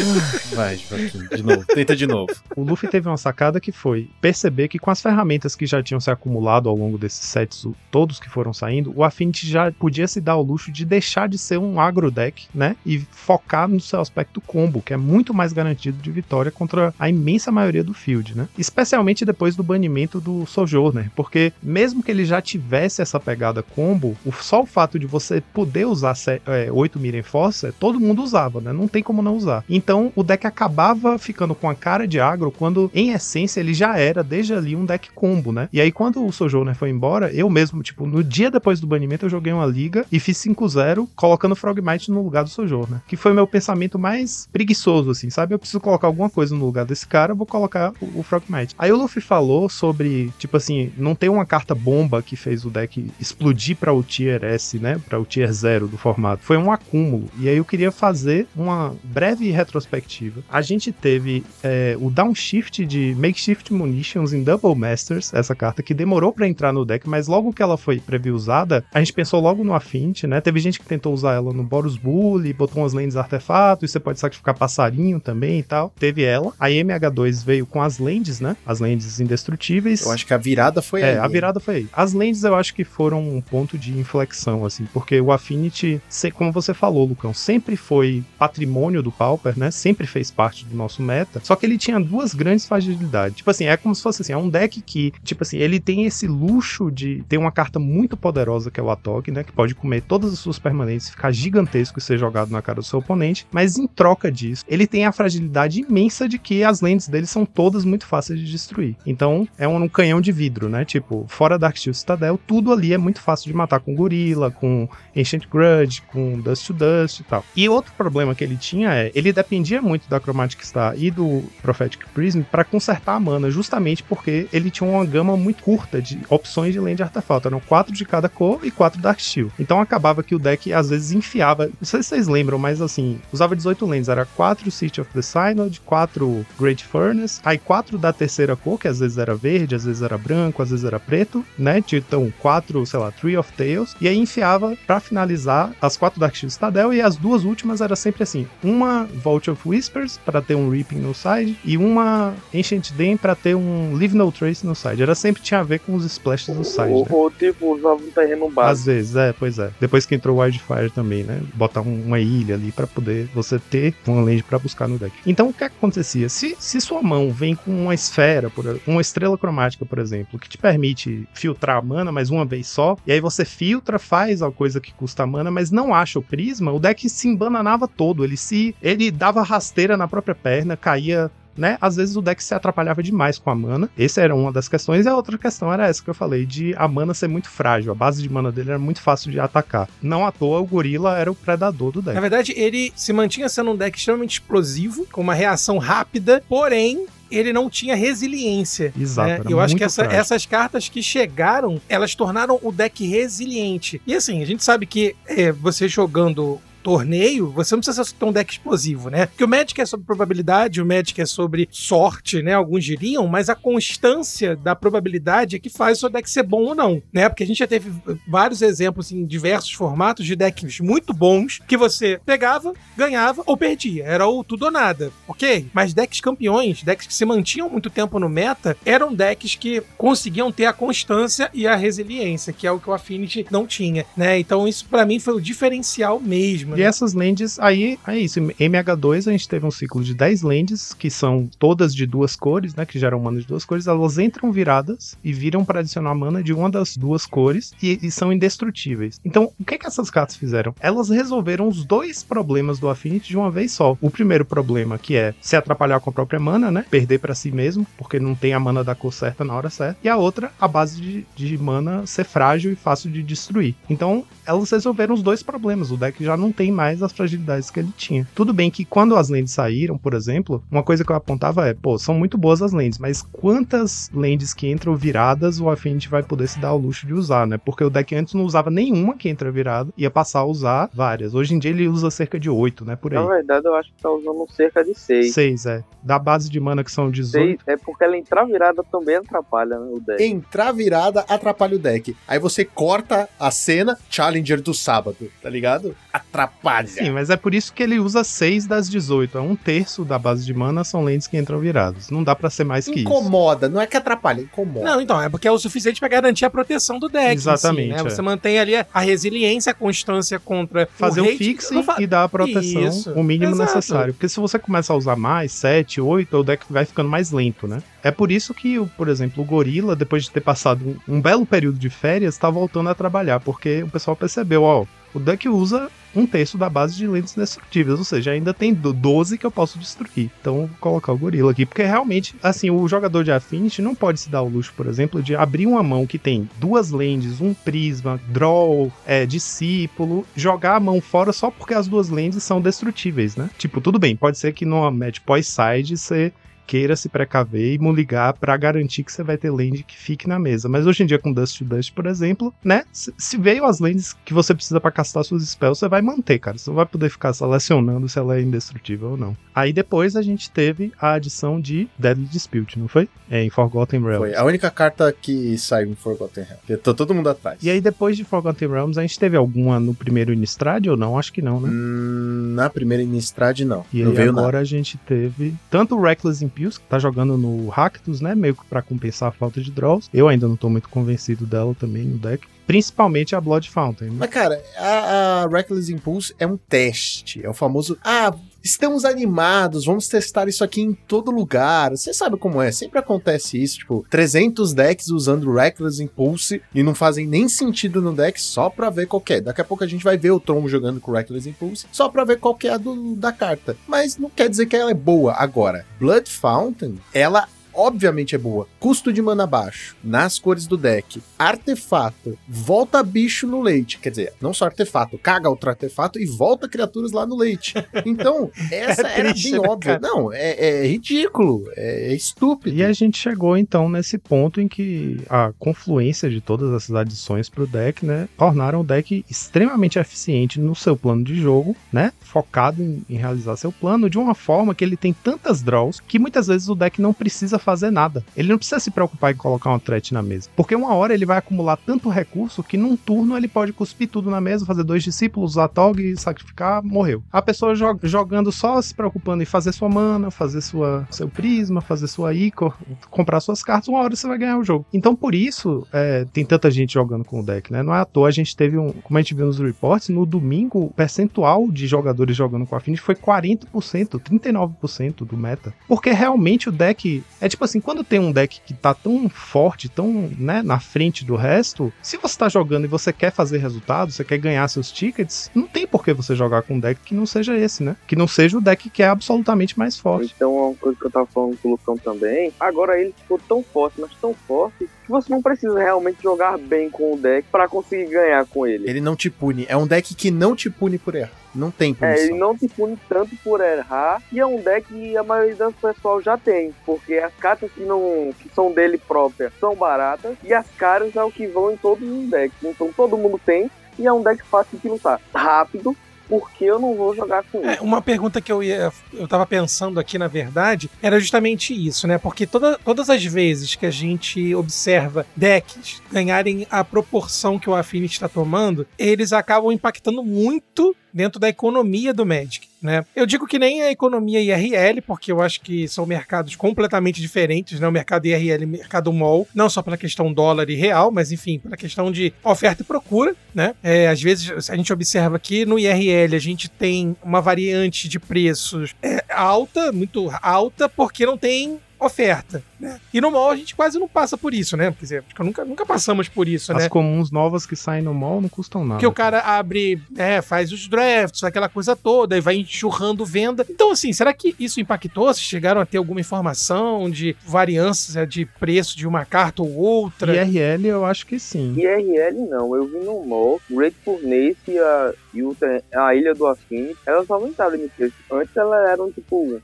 Vai, Joaquim, de novo. Tenta de novo. O Luffy teve uma sacada que foi perceber que com as ferramentas que já tinham se acumulado ao longo desses sets, todos que foram saindo, o Affinity já podia se dar o luxo de deixar de ser um agro deck, né? E focar no seu aspecto combo, que é muito mais garantido de vitória contra a imensa maioria do field, né? Especialmente depois do banimento do Sojourner, porque mesmo que ele já tivesse essa pegada combo, só o fato de você poder usar se- é, 8 Miren Force, todo mundo usava, né? Não tem como não usar. Então o deck acabava ficando com a cara de agro quando, em essência, ele já era desde ali um deck combo, né? E aí quando o Sojourner foi embora, eu mesmo, tipo, no dia depois do banimento, eu joguei uma liga e fiz 5-0 colocando Frogmite no lugar do Sojourner. Que foi o meu pensamento mais preguiçoso, assim, sabe? Eu preciso colocar alguma coisa no lugar desse cara, vou colocar o Frogmite. Aí o Luffy falou sobre, tipo assim, não tem uma carta bomba que fez o deck explodir para o tier S, né? Para o tier 0 do formato. Foi um acúmulo. E aí eu queria fazer uma breve retrospectiva. A gente teve é, o downshift de Makeshift Munitions em Double Masters, essa carta que demorou para entrar no deck, mas logo que ela foi preview-usada, a gente pensou logo no Affinity, né? Teve gente que tentou usar ela no Boros Bully, botou umas lentes artefato, e você pode sacrificar passarinho também e tal. Teve ela. A MH2 veio com as lentes, né? As lentes indestrutíveis. Eu acho que a virada foi É, aí. a virada foi aí. As eu acho que foram um ponto de inflexão, assim, porque o Affinity, como você falou, Lucão, sempre foi patrimônio do Pauper, né? Sempre fez parte do nosso meta. Só que ele tinha duas grandes fragilidades. Tipo assim, é como se fosse assim, é um deck que, tipo assim, ele tem esse luxo de ter uma carta muito poderosa que é o Atog, né? Que pode comer todas as suas permanentes, ficar gigantesco e ser jogado na cara do seu oponente. Mas em troca disso, ele tem a fragilidade imensa de que as lentes dele são todas muito fáceis de destruir. Então, é um, um canhão de vidro, né? Tipo, fora Dark Steel Citadel, tudo ali é muito fácil de matar com gorila, com Ancient Grudge, com Dust to Dust e tal. E outro problema que ele tinha é, ele dependia muito da Chromatic Star e do Prophetic Prism para consertar a mana, justamente porque ele tinha uma gama muito curta de opções de land artefato. Eram quatro de cada cor e quatro Dark Steel. Então acabava que o deck às vezes enfiava, não sei se vocês lembram, mas assim, usava 18 lands, era quatro City of the Synod, quatro Great Furnace, aí quatro da terceira cor, que às vezes era verde, às vezes era branco, às vezes era preto, né? Então, quatro, sei lá, Tree of Tales, e aí enfiava pra finalizar as quatro Dark Shield Citadel, e as duas últimas era sempre assim: uma Vault of Whispers pra ter um Reaping no side, e uma Ancient Den pra ter um Leave No Trace no side. Era sempre tinha a ver com os splashes do side, Ou, né? ou, tipo, usava um terreno Às básico. vezes, é, pois é. Depois que entrou o Wildfire também, né? Botar um- uma ilha ali pra poder você ter uma land pra buscar no deck. Então, o que acontecia? Se, se sua mão vem com uma esfera, por, uma estrela cromática, por exemplo, que te permite filtrar mana, mas uma vez só, e aí você filtra, faz a coisa que custa mana, mas não acha o prisma, o deck se embananava todo. Ele se. Ele dava rasteira na própria perna, caía né? Às vezes o deck se atrapalhava demais com a mana. Essa era uma das questões. E a outra questão era essa que eu falei, de a mana ser muito frágil. A base de mana dele era muito fácil de atacar. Não à toa, o gorila era o predador do Na deck. verdade, ele se mantinha sendo um deck extremamente explosivo, com uma reação rápida, porém. Ele não tinha resiliência. Exato, né? Eu acho que essa- essas cartas que chegaram, elas tornaram o deck resiliente. E assim, a gente sabe que é, você jogando torneio, você não precisa ter um deck explosivo, né? Porque o Magic é sobre probabilidade, o Magic é sobre sorte, né? Alguns diriam, mas a constância da probabilidade é que faz o seu deck ser bom ou não, né? Porque a gente já teve vários exemplos em diversos formatos de decks muito bons que você pegava, ganhava ou perdia. Era o tudo ou nada, ok? Mas decks campeões, decks que se mantinham muito tempo no meta, eram decks que conseguiam ter a constância e a resiliência, que é o que o Affinity não tinha, né? Então isso pra mim foi o diferencial mesmo, E essas lands, aí é isso. Em MH2 a gente teve um ciclo de 10 lands, que são todas de duas cores, né? Que geram mana de duas cores. Elas entram viradas e viram para adicionar mana de uma das duas cores e, e são indestrutíveis. Então, o que, que essas cartas fizeram? Elas resolveram os dois problemas do Affinity de uma vez só. O primeiro problema, que é se atrapalhar com a própria mana, né? Perder para si mesmo, porque não tem a mana da cor certa na hora certa. E a outra, a base de, de mana ser frágil e fácil de destruir. Então, elas resolveram os dois problemas. O deck já não tem mais as fragilidades que ele tinha. Tudo bem que quando as lands saíram, por exemplo, uma coisa que eu apontava é, pô, são muito boas as lands, mas quantas lands que entram viradas o Affinity vai poder se dar ao luxo de usar, né? Porque o deck antes não usava nenhuma que entra virada, ia passar a usar várias. Hoje em dia ele usa cerca de oito, né? Por aí. Na verdade, eu acho que tá usando cerca de 6. Seis, é. Da base de mana que são 18. É porque ela entrar virada também atrapalha né, o deck. Entrar virada atrapalha o deck. Aí você corta a cena, Challenger do sábado, tá ligado? Atrapalha. Sim, mas é por isso que ele usa 6 das 18. É um terço da base de mana são lentes que entram virados. Não dá pra ser mais que isso. Incomoda, não é que atrapalha, incomoda. Não, então, é porque é o suficiente pra garantir a proteção do deck. em si, Exatamente, né? é. Você mantém ali a resiliência, a constância contra Fazer o, fixing Não fa- e dar a proteção, Isso, o mínimo exato. necessário. Porque se você começa a usar mais, 7, 8, o deck vai ficando mais lento, né? É por isso que, por exemplo, o Gorila, depois de ter passado um, um belo período de férias, tá voltando a trabalhar, porque o pessoal percebeu, ó, o deck usa um terço da base de lentes destrutíveis, ou seja, ainda tem do- 12 que eu posso destruir. Então, vou colocar o gorila aqui, porque realmente, assim, o jogador de Affinity não pode se dar o luxo, por exemplo, de abrir uma mão que tem duas lands, um prisma, draw, é, discípulo, jogar a mão fora só porque as duas lands são destrutíveis, né? Tipo, tudo bem, pode ser que numa match pós-side você queira se precaver e ligar pra garantir que você vai ter land que fique na mesa. Mas hoje em dia com Dust to Dust, por exemplo, né? Se, veio as lands que você precisa pra castar suas spells, você vai manter, cara. Você não vai poder ficar selecionando se ela é indestrutível ou não. Aí depois a gente teve a adição de Deadly Dispute, não foi? É, em Forgotten Realms. Foi a única carta que saiu em Forgotten Realms. Que tá todo mundo atrás. E aí depois de Forgotten Realms, a gente teve alguma no primeiro Innistrad ou não? Acho que não, né? Hum, na primeira Innistrad, não. E não aí agora nada. a gente teve tanto Reckless Impulse, que tá jogando no Ractus, né? Meio que pra compensar a falta de draws. Eu ainda não tô muito convencido dela também no deck. Principalmente a Blood Fountain. né? Mas, cara, a, a Reckless Impulse é um teste. É o famoso. Ah, estamos animados, vamos testar isso aqui em todo lugar. Você sabe como é, sempre acontece isso. Tipo, 300 decks usando Reckless Impulse e não fazem nem sentido no deck só pra ver qual é. Daqui a pouco a gente vai ver o Tron jogando com Reckless Impulse só pra ver qual é a do, da carta. Mas não quer dizer que ela é boa. Agora, Blood Fountain, ela obviamente é boa. Custo de mana baixo, nas cores do deck. Artefato, volta bicho no leite. Quer dizer, não só artefato, caga outro artefato e volta criaturas lá no leite. Então, essa É era triste, bem né, óbvia. cara? Não, é, é ridículo, é, é estúpido. E a gente chegou então nesse ponto em que a confluência de todas essas adições pro deck, né, tornaram o deck extremamente eficiente no seu plano de jogo, né, focado em, em realizar seu plano de uma forma que ele tem tantas draws que muitas vezes o deck não precisa fazer nada. Ele não precisa se preocupar em colocar uma threat na mesa, porque uma hora ele vai acumular tanto recurso que num turno ele pode cuspir tudo na mesa, fazer dois discípulos, usar Tog, sacrificar, morreu. A pessoa jo- jogando só se preocupando em fazer sua mana, fazer sua seu prisma, fazer sua Icor, comprar suas cartas, uma hora você vai ganhar o jogo. Então por isso é, tem tanta gente jogando com o deck, né? Não é à toa, a gente teve um, como a gente viu nos reports, no domingo o percentual de jogadores jogando com a Affinity foi 40%, 39% do meta. Porque realmente o deck é tipo assim, quando tem um deck que tá tão forte, tão, né, na frente do resto, se você tá jogando e você quer fazer resultado, você quer ganhar seus tickets, não tem por que você jogar com um deck que não seja esse, né? Que não seja o deck que é absolutamente mais forte. Então, uma coisa que eu tava falando com o Lucão também, agora ele ficou tão forte, mas tão forte, que você não precisa realmente jogar bem com o deck pra conseguir ganhar com ele. Ele não te pune. É um deck que não te pune por errar. Não tem É, punição. ele não te pune tanto por errar, e é um deck que a maioria das pessoas já tem, porque as cartas que não que são dele própria são baratas, e as caras é o que vão em todos os decks. Então todo mundo tem, e é um deck fácil de lutar. Rápido, porque eu não vou jogar com É, ele. uma pergunta que eu ia, eu tava pensando aqui, na verdade, era justamente isso, né? Porque toda, todas as vezes que a gente observa decks ganharem a proporção que o Affinity está tomando, eles acabam impactando muito dentro da economia do Magic. Né? Eu digo que nem a economia IRL, porque eu acho que são mercados completamente diferentes, né? O mercado IRL e mercado mall, não só pela questão dólar e real, mas enfim, pela questão de oferta e procura, né? É, às vezes a gente observa que no IRL a gente tem uma variante de preços é, alta, muito alta, porque não tem oferta, né? E no mall a gente quase não passa por isso, né? Quer dizer, acho que nunca, nunca passamos por isso, As né? comuns novas que saem no mall não custam nada. Porque o cara abre, é, faz os drafts, aquela coisa toda, e vai enxurrando venda. Então, assim, será que isso impactou? Vocês chegaram a ter alguma informação de variância de preço de uma carta ou outra? IRL eu acho que sim. IRL não, eu vi no mall, Great Furnace e a, e o a Ilha do Affinity, elas aumentaram de preço. Antes elas eram tipo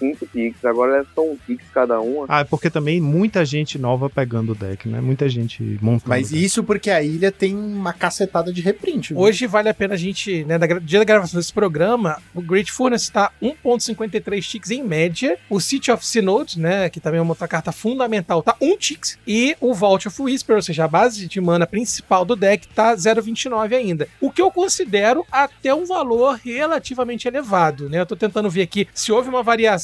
0.5 ticks, agora elas são um ticks cada uma. Ah, é porque também muita gente nova pegando o deck, né? Muita gente montando. Mas isso porque a ilha tem uma cacetada de reprint. viu? Hoje vale a pena a gente, né, no dia da gravação desse programa, o Great Furnace está 1.53 ticks em média, o City of Synod, né, que também é uma outra carta fundamental, tá 1 ticks, e o Vault of Whisper, ou seja, a base de mana principal do deck tá 0.29 ainda. O que eu considero até um valor relativamente elevado, né? Eu tô tentando ver aqui se houve uma variação,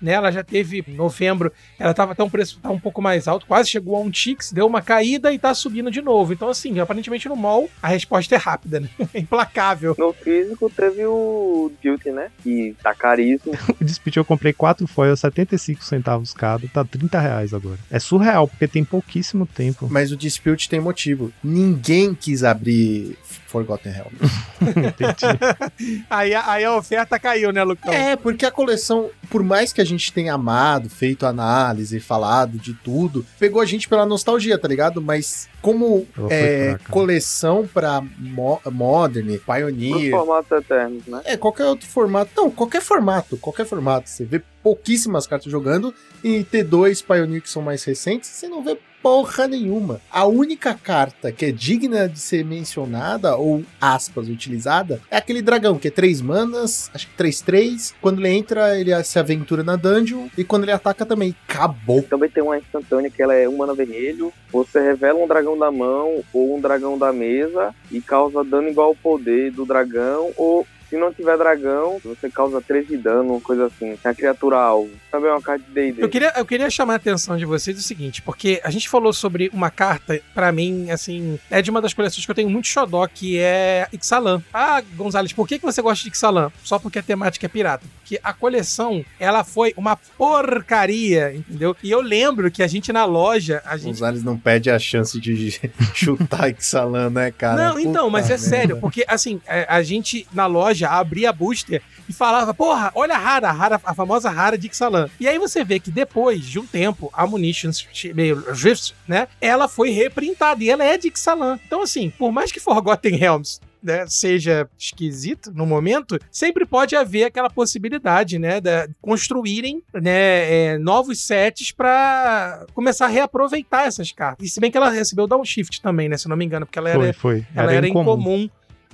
né? Ela já teve em novembro, ela tava até um preço tá um pouco mais alto, quase chegou a um ticks, deu uma caída e tá subindo de novo. Então assim, aparentemente no mall a resposta é rápida, né? É implacável. No físico teve o Duty, né? Que tá caríssimo. O Dispute eu comprei 4 foils, 75 centavos cada, tá 30 reais agora. É surreal, porque tem pouquíssimo tempo. Mas o Dispute tem motivo. Ninguém quis abrir Forgotten Realms. Entendi. Aí, a- aí a oferta caiu, né, Lucão? É, porque a coleção, por mais que a gente tenha amado, feito análise, falado de tudo, pegou a gente pela nostalgia, tá ligado? Mas como é, coleção pra mo Modern, Pioneer, formatos eternos, né? é, qualquer outro formato. Não, qualquer formato, qualquer formato. Você vê pouquíssimas cartas jogando e T2 Pioneer que são mais recentes, você não vê porra nenhuma. A única carta que é digna de ser mencionada ou aspas utilizada é aquele dragão que é três manas, acho que 3-3. Quando ele entra, ele se aventura na dungeon e quando ele ataca também. Acabou. Também tem uma instantânea que ela é um mana vermelho. Você revela um dragão da mão ou um dragão da mesa e causa dano igual ao poder do dragão. Ou se não tiver dragão, você causa 3 de dano, uma coisa assim. É a criatura alvo. Também é uma carta de D&D. Eu queria, eu queria chamar a atenção de vocês o seguinte, porque a gente falou sobre uma carta, pra mim, assim, é de uma das coleções que eu tenho muito xodó, que é Ixalan. Ah, Gonzalez, por que, que você gosta de Ixalan? Só porque a temática é pirata. Porque a coleção, ela foi uma porcaria, entendeu? E eu lembro que a gente na loja, a gente Gonzalez não perde a chance de chutar Ixalan, né, cara? Não, então, Puta mas é merda. sério, porque assim, é, a gente na loja abria a booster e falava, porra, olha a rara, a, rara, a famosa rara de Ixalan. E aí você vê que depois de um tempo, a Munitions Rift, né, ela foi reprintada e ela é de Ixalan. Então assim, por mais que Forgotten Realms né, seja esquisito no momento, sempre pode haver aquela possibilidade, né, de construírem né, é, novos sets pra começar a reaproveitar essas cartas. E se bem que ela recebeu downshift também, né, se eu não me engano, porque ela era Foi, foi. ela era, incomum.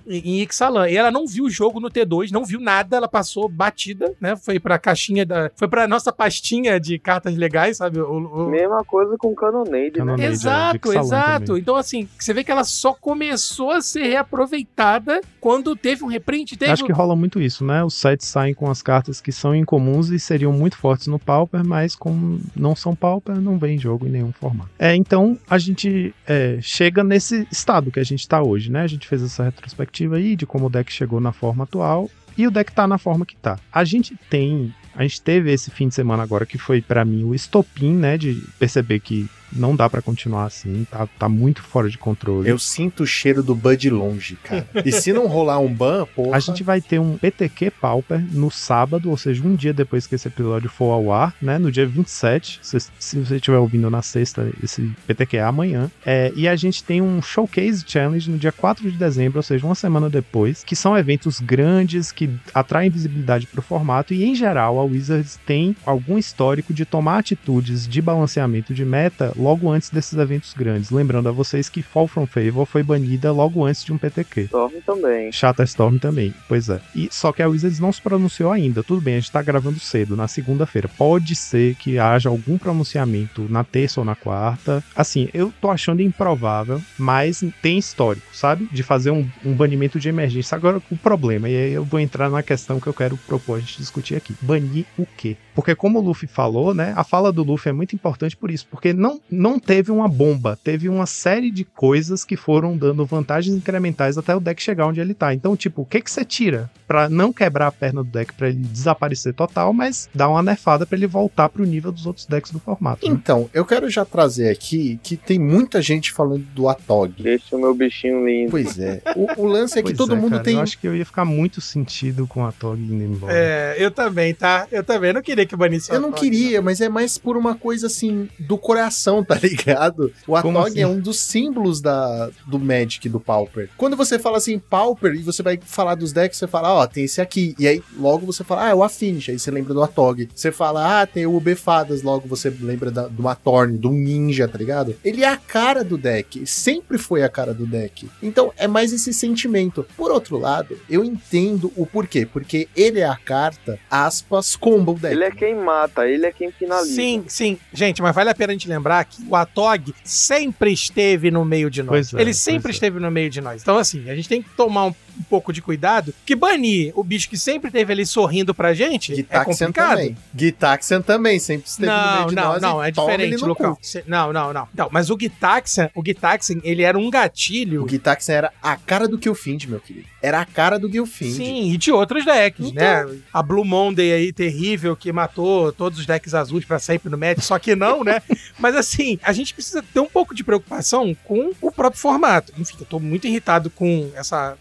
Em Ixalan. E ela não viu o jogo no T2, não viu nada, ela passou batida, né? Foi pra caixinha da. Foi pra nossa pastinha de cartas legais, sabe? O, o- Mesma coisa com Canonade, Canonade. né? Exato, exato. também. Então, assim, você vê que ela só começou a ser reaproveitada quando teve um reprint. Teve Acho que rola muito isso, né? Os sites saem com as cartas que são incomuns e seriam muito fortes no Pauper, mas como não são Pauper, não vem em jogo em nenhum formato. É, então a gente é, chega nesse estado que a gente tá hoje, né? A gente fez essa retrospectiva aí de como o deck chegou na forma atual e o deck tá na forma que tá. A gente tem. A gente teve esse fim de semana agora que foi pra mim o estopim, né? De perceber que não dá pra continuar assim, tá, tá muito fora de controle. Eu sinto o cheiro do Bud longe, cara. E se não rolar um ban, porra. A gente vai ter um PTQ Pauper no sábado, ou seja, um dia depois que esse episódio for ao ar, né? No dia 27. Se, se você estiver ouvindo na sexta, esse PTQ é amanhã. É, e a gente tem um Showcase Challenge no dia 4 de dezembro, ou seja, uma semana depois, que são eventos grandes que atraem visibilidade para o formato. E em geral, a Wizards tem algum histórico de tomar atitudes de balanceamento de meta logo antes desses eventos grandes. Lembrando a vocês que Fall from Favor foi banida logo antes de um PTQ. Storm também. Shatterstorm também, pois é. E só que a Wizards não se pronunciou ainda. Tudo bem, a gente tá gravando cedo, na segunda-feira. Pode ser que haja algum pronunciamento na terça ou na quarta. Assim, eu tô achando improvável, mas tem histórico, sabe? De fazer um, um banimento de emergência. Agora, o problema, e aí eu vou entrar na questão que eu quero propor a gente discutir aqui. Banir o quê? Porque como o Luffy falou, né? A fala do Luffy é muito importante por isso, porque não, não teve uma bomba, teve uma série de coisas que foram dando vantagens incrementais até o deck chegar onde ele tá. Então, tipo, o que que você tira Pra não quebrar a perna do deck pra ele desaparecer total, mas dar uma nerfada pra ele voltar pro nível dos outros decks do formato. né? Então, eu quero já trazer aqui que tem muita gente falando do Atog. Deixa o meu bichinho lindo. Pois é. O, o lance é que Pois todo é, mundo cara, tem. Eu acho que eu ia ficar muito sentido com a Tog indo embora. É, eu também, tá? Eu também não queria que banisse o Eu não Atog, queria, mas é mais por uma coisa assim do coração, tá ligado? O Atog assim? é um dos símbolos da, do Magic do Pauper. Quando você fala assim Pauper e você vai falar dos decks, você fala, ó, tem esse aqui. E aí logo você fala, ah, é o Affinity. Aí você lembra do Atog. Você fala, ah, tem o Befadas. Logo você lembra da, do Atorn, do Ninja, tá ligado? Ele é a cara do deck. Sempre foi a cara do deck. Então é mais esse sentimento. Por outro lado, eu entendo o porquê. Porque ele é a carta, aspas, combo deck. Ele é quem mata, ele é quem finaliza. Sim, sim. Gente, mas vale a pena a gente lembrar que o Atog sempre esteve no meio de nós. É, Ele sempre é. esteve no meio de nós. Então, assim, a gente tem que tomar um, um pouco de cuidado, que banir o bicho que sempre esteve ali sorrindo pra gente é Gitaxian complicado. também. Gitaxian também, sempre esteve no meio Não, de não, nós. não, e é diferente, Lucão. Não, não, não. Então, mas o Gitaxian, o Gitaxian, ele era um gatilho. O Gitaxian era a cara do Gilfind, meu querido. Era a cara do Gilfind. Sim, e de outros decks, Então- né? A Blue Monday aí, terrível, que matou todos os decks azuis pra sempre no match, só que não, né? Mas assim, a gente precisa ter um pouco de preocupação com o próprio formato. Enfim, eu tô muito irritado com essa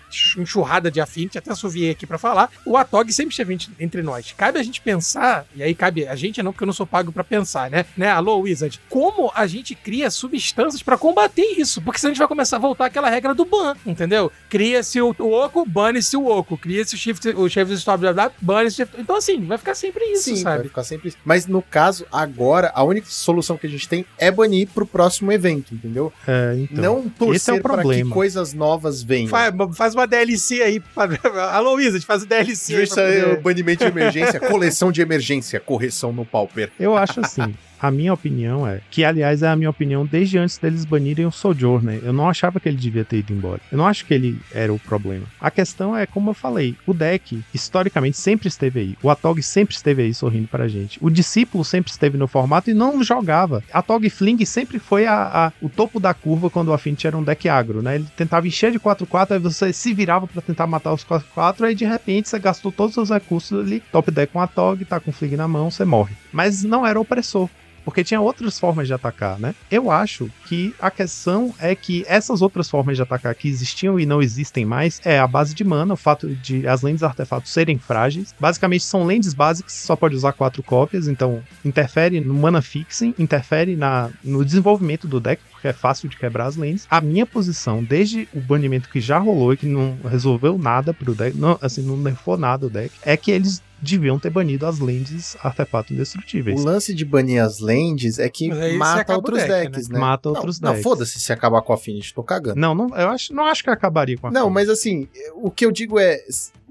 enxurrada de Affinity, até suviei aqui pra falar. O Atog sempre esteve ent- entre nós. Cabe a gente pensar, e aí cabe a gente não, porque eu não sou pago pra pensar, né? né? Alô, Wizard, como a gente cria substâncias pra combater isso? Porque senão a gente vai começar a voltar àquela regra do ban, entendeu? Cria-se o, o Oco, bane-se o Oco. Cria-se o Shift, o Shift Stop, bane-se o Shift. Então, assim, vai ficar sempre isso, Sim, vai sabe? ficar sempre isso. Mas no caso, agora, a única solução que a gente tem é banir pro próximo evento, entendeu? É, então. não esse é torcer o para que problema. coisas novas venham. Faz, faz uma DLC aí. pra- Alô, Wizard, faz o DLC. Isso aí, poder- o banimento de emergência, coleção de emergência, correção no Pauper. Eu acho assim. A minha opinião é, que aliás é a minha opinião desde antes deles banirem o Sojourner. Eu não achava que ele devia ter ido embora. Eu não acho que ele era o problema. A questão é, como eu falei, o deck historicamente sempre esteve aí. O Atog sempre esteve aí sorrindo pra gente. O discípulo sempre esteve no formato e não jogava. Atog Fling sempre foi a, a- o topo da curva quando o Affinity era um deck agro, né? Ele tentava encher de 4-4, aí você se virava pra tentar matar os 4-4, aí de repente você gastou todos os seus recursos ali, top deck com Atog, tá com Fling na mão, você morre. Mas não era opressor porque tinha outras formas de atacar, né? Eu acho que a questão é que essas outras formas de atacar que existiam e não existem mais é a base de mana, o fato de as lentes artefatos serem frágeis. Basicamente são lentes básicas, só pode usar quatro cópias, então interfere no mana fixing, interfere na, no desenvolvimento do deck, porque é fácil de quebrar as lentes. A minha posição, desde o banimento que já rolou e que não resolveu nada pro deck, não, assim, não nerfou nada o deck, é que eles deviam ter banido as lentes artefatos indestrutíveis. O lance de banir as lands é que mata outros deck, decks, né? Mata Não, outros Não, decks. foda-se se acabar com a Affinity, tô cagando. Não, não, eu acho, não acho que acabaria com a Não, Fênix. mas assim, o que eu digo é.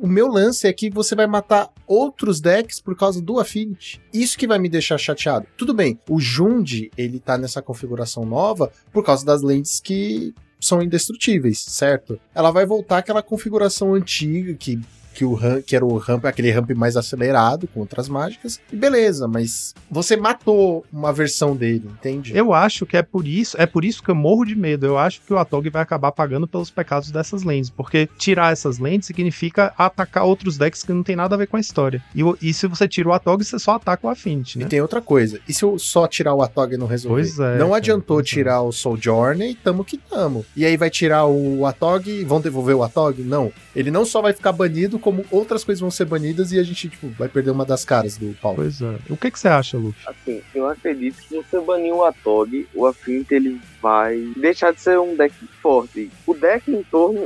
O meu lance é que você vai matar outros decks por causa do Affinity. Isso que vai me deixar chateado. Tudo bem, o Jund, ele tá nessa configuração nova por causa das lentes que são indestrutíveis, certo? Ela vai voltar àquela configuração antiga que. Que, o ramp, que era o ramp, aquele ramp mais acelerado com outras mágicas. E beleza, mas você matou uma versão dele, entende? Eu acho que é por isso, é por isso que eu morro de medo. Eu acho que o Atog vai acabar pagando pelos pecados dessas lentes, porque tirar essas lentes significa atacar outros decks que não tem nada a ver com a história. E, e se você tira o Atog, você só ataca o Affinity, E né? tem outra coisa. E se eu só tirar o Atog e não resolver? Pois é, não adiantou é. tirar o Sojourner e tamo que tamo. E aí vai tirar o Atog e vão devolver o Atog? Não. Ele não só vai ficar banido, como outras coisas vão ser banidas e a gente, tipo, vai perder uma das caras do pau. Pois é. O que, que você acha, Luffy? Assim, eu acredito que se você banir o Atog, o Affinity ele vai deixar de ser um deck forte. O deck em torno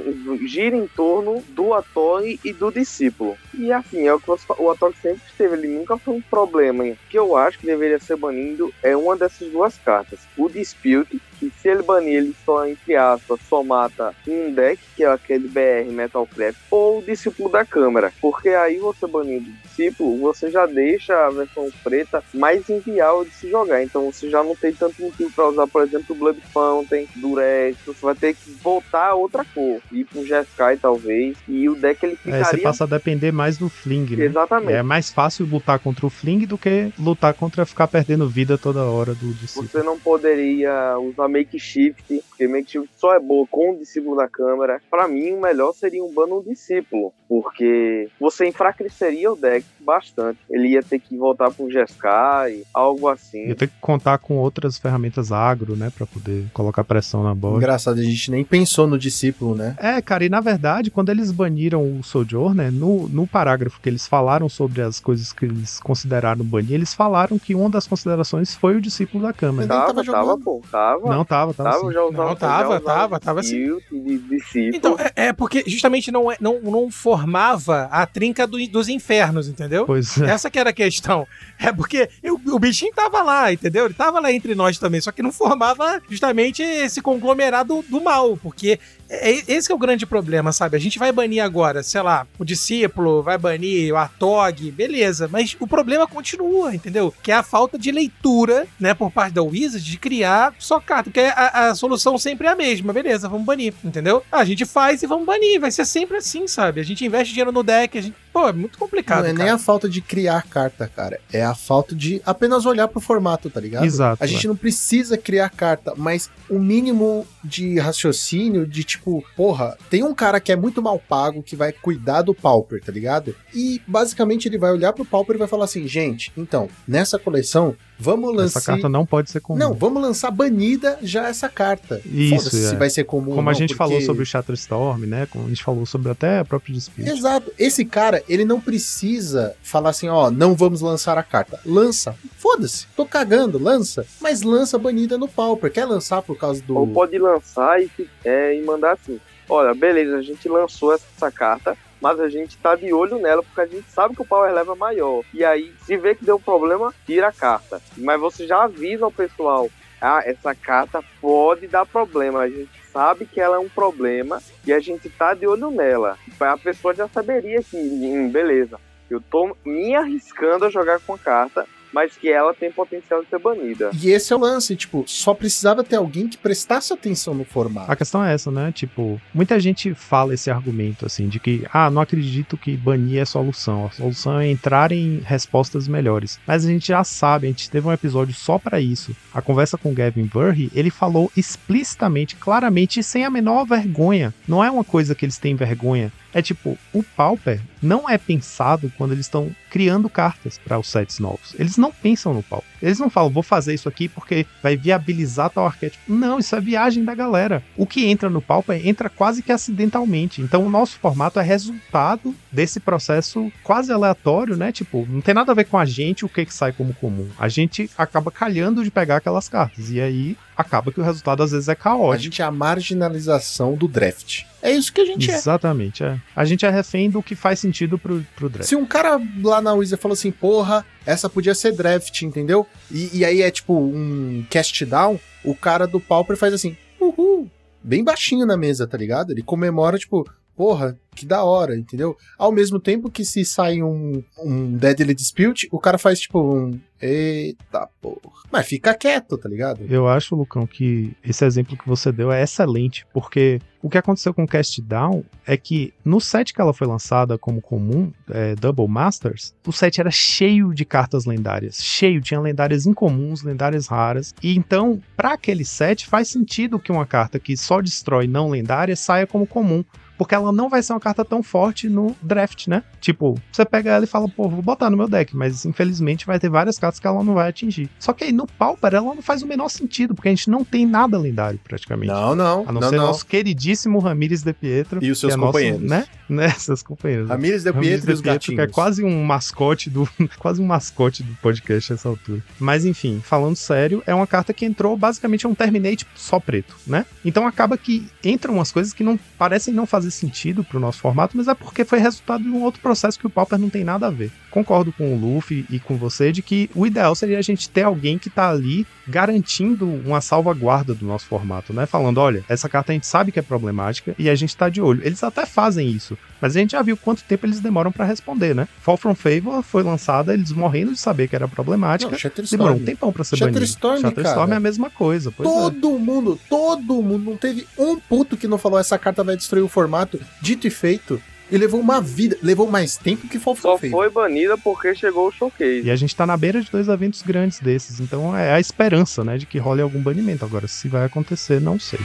gira em torno do Atog e do discípulo. E assim, é o que o Atog sempre esteve, ele nunca foi um problema. O que eu acho que deveria ser banido é uma dessas duas cartas. O Dispute, que se ele banir, ele só, entre aspas, só mata um deck, que é aquele BR Metal Crap, ou o Discípulo da Câmara. Porque aí você banindo o Discípulo, você já deixa a versão preta mais inviável de se jogar. Então você já não tem tanto motivo para usar, por exemplo, o Blood Fountain, Durex. Você vai ter que voltar a outra cor. Ir pro Jeskai, talvez. E o deck ele É, ficaria... você passa a depender mais do Fling, né? Exatamente. É mais fácil lutar contra o Fling do que lutar contra ficar perdendo vida toda hora do discípulo. Você não poderia usar Makeshift, porque Makeshift só é boa com o discípulo da câmara. Pra mim, o melhor seria um ban no discípulo, porque você enfraqueceria o deck bastante. Ele ia ter que voltar pro Jeskai, algo assim. Ia ter que contar com outras ferramentas agro, né? Pra poder colocar pressão na bola. Engraçado, a gente nem pensou no discípulo, né? É, cara, e na verdade, quando eles baniram o Sojourner, no, no parágrafo que eles falaram sobre as coisas que eles consideraram banir, eles falaram que uma das considerações foi o discípulo da Câmara. nem Tava, tava tava, pô. Tava. Não, tava, tava. tava, sim. já usava, Não, tava, já usava tava, tava assim. Tilt de discípulo. Então, é, é porque justamente não, é- não, não formava a trinca do- dos infernos, entendeu? Pois é. Essa que era a questão. É porque eu- o bichinho tava lá, entendeu? Ele tava lá entre nós também, só que não formava justamente esse conglomerado do mal, porque é, é- esse que é o grande problema, sabe? A gente vai banir agora, sei lá, o discípulo, vai banir o Atog, beleza, mas o problema continua, entendeu? Que é a falta de leitura, né, por parte da Wizard de criar só carta, porque a, a solução sempre é a mesma, beleza, vamos banir, entendeu? A gente faz e vamos banir, vai ser sempre assim, sabe? A gente investe dinheiro no deck, a gente, pô, é muito complicado, Não é nem cara. a falta de criar carta, cara. É a falta de apenas olhar pro formato, tá ligado? Exato. A gente não precisa criar carta, mas o mínimo de raciocínio de tipo, porra, tem um cara que é muito mal pago que vai cuidar do Pauper, tá ligado? E basicamente ele vai olhar pro Pauper e vai falar assim: gente, então, nessa coleção, vamos lançar. Essa carta não pode ser comum. Não, vamos lançar banida já essa carta. Isso, Foda-se é. se vai ser comum. Como a não, gente falou porque- sobre o Shatterstorm, né? Como a gente falou sobre até a própria Dispute. Exato. Esse cara, ele não precisa falar assim, ó, não vamos lançar a carta. Lança. Foda-se. Tô cagando, lança. Mas lança banida no Pauper. Quer lançar por causa do. Ou pode lançar e, é, e mandar assim: olha, beleza, a gente lançou essa carta, mas a gente tá de olho nela porque a gente sabe que o power level é maior. E aí, se vê que deu problema, tira a carta. Mas você já avisa o pessoal: ah, essa carta pode dar problema. A gente sabe que ela é um problema e a gente tá de olho nela. A pessoa já saberia que, hum, beleza, eu tô me arriscando a jogar com a carta. Mas que ela tem potencial de ser banida. E esse é o lance, tipo, só precisava ter alguém que prestasse atenção no formato. A questão é essa, né? Tipo, muita gente fala esse argumento, assim, de que, ah, não acredito que banir é solução. A solução é entrar em respostas melhores. Mas a gente já sabe, a gente teve um episódio só pra isso. A conversa com o Gavin Burry, ele falou explicitamente, claramente, e sem a menor vergonha. Não é uma coisa que eles têm vergonha. É tipo, o Pauper não é pensado quando eles estão criando cartas para os sets novos. Eles não pensam no Pauper. Eles não falam, vou fazer isso aqui porque vai viabilizar tal arquétipo. Não, isso é viagem da galera. O que entra no Pauper entra quase que acidentalmente. Então o nosso formato é resultado desse processo quase aleatório, né? Tipo, não tem nada a ver com a gente o que, que sai como comum. A gente acaba calhando de pegar aquelas cartas. E aí acaba que o resultado às vezes é A caótico. gente é a marginalização do draft. É isso que a gente é. Exatamente, é. A gente é refém do que faz sentido pro, pro draft. Se um cara lá na Wizard falou assim, porra, essa podia ser draft, entendeu? E, e aí é tipo um cast down, o cara do Pauper faz assim, uhul, bem baixinho na mesa, tá ligado? Ele comemora, tipo, porra, que da hora, entendeu? Ao mesmo tempo que se sai um, um Deadly Dispute, o cara faz tipo um. Eita porra. Mas fica quieto, tá ligado? Eu acho, Lucão, que esse exemplo que você deu é excelente, porque o que aconteceu com Cast Down é que no set que ela foi lançada como comum, é, Double Masters, o set era cheio de cartas lendárias, cheio, tinha lendárias incomuns, lendárias raras, e então, para aquele set, faz sentido que uma carta que só destrói não lendárias saia como comum, porque ela não vai ser uma carta tão forte no draft, né? Tipo, você pega ela e fala, pô, vou botar no meu deck, mas infelizmente vai ter várias cartas que ela não vai atingir. Só que aí no Pauper ela não faz o menor sentido, porque a gente não tem nada lendário praticamente. Não, não, A não, não, ser não. nosso queridíssimo Ramires de Pietro. E os seus que é nosso, companheiros. né? né? Seus companheiros. Ramires de Ramires Pietro e os de Pietro, que é quase um mascote do quase um mascote do podcast nessa altura. Mas enfim, falando sério, é uma carta que entrou basicamente é um terminate só preto, né? Então acaba que entram umas coisas que não parecem não fazer sentido pro nosso formato, mas é porque foi resultado de um outro processo que o Pauper não tem nada a ver. Concordo com o Luffy e com você de que o ideal seria a gente ter alguém que tá ali garantindo uma salvaguarda do nosso formato, né? Falando, olha, essa carta a gente sabe que é problemática e a gente tá de olho. Eles até fazem isso, mas a gente já viu quanto tempo eles demoram pra responder, né? Fall from Favor foi lançada, eles morrendo de saber que era problemática. Não, Demorou um tempão pra ser Shatterstorm, banido. Shatterstorm cara. é a mesma coisa. É. Todo mundo, todo mundo, não teve um puto que não falou essa carta vai destruir o formato, dito e feito. E levou uma vida, levou mais tempo que Fall Só foi banida porque chegou o showcase. E a gente tá na beira de dois eventos grandes desses, então é a esperança, né, de que role algum banimento. Agora, se vai acontecer, não sei.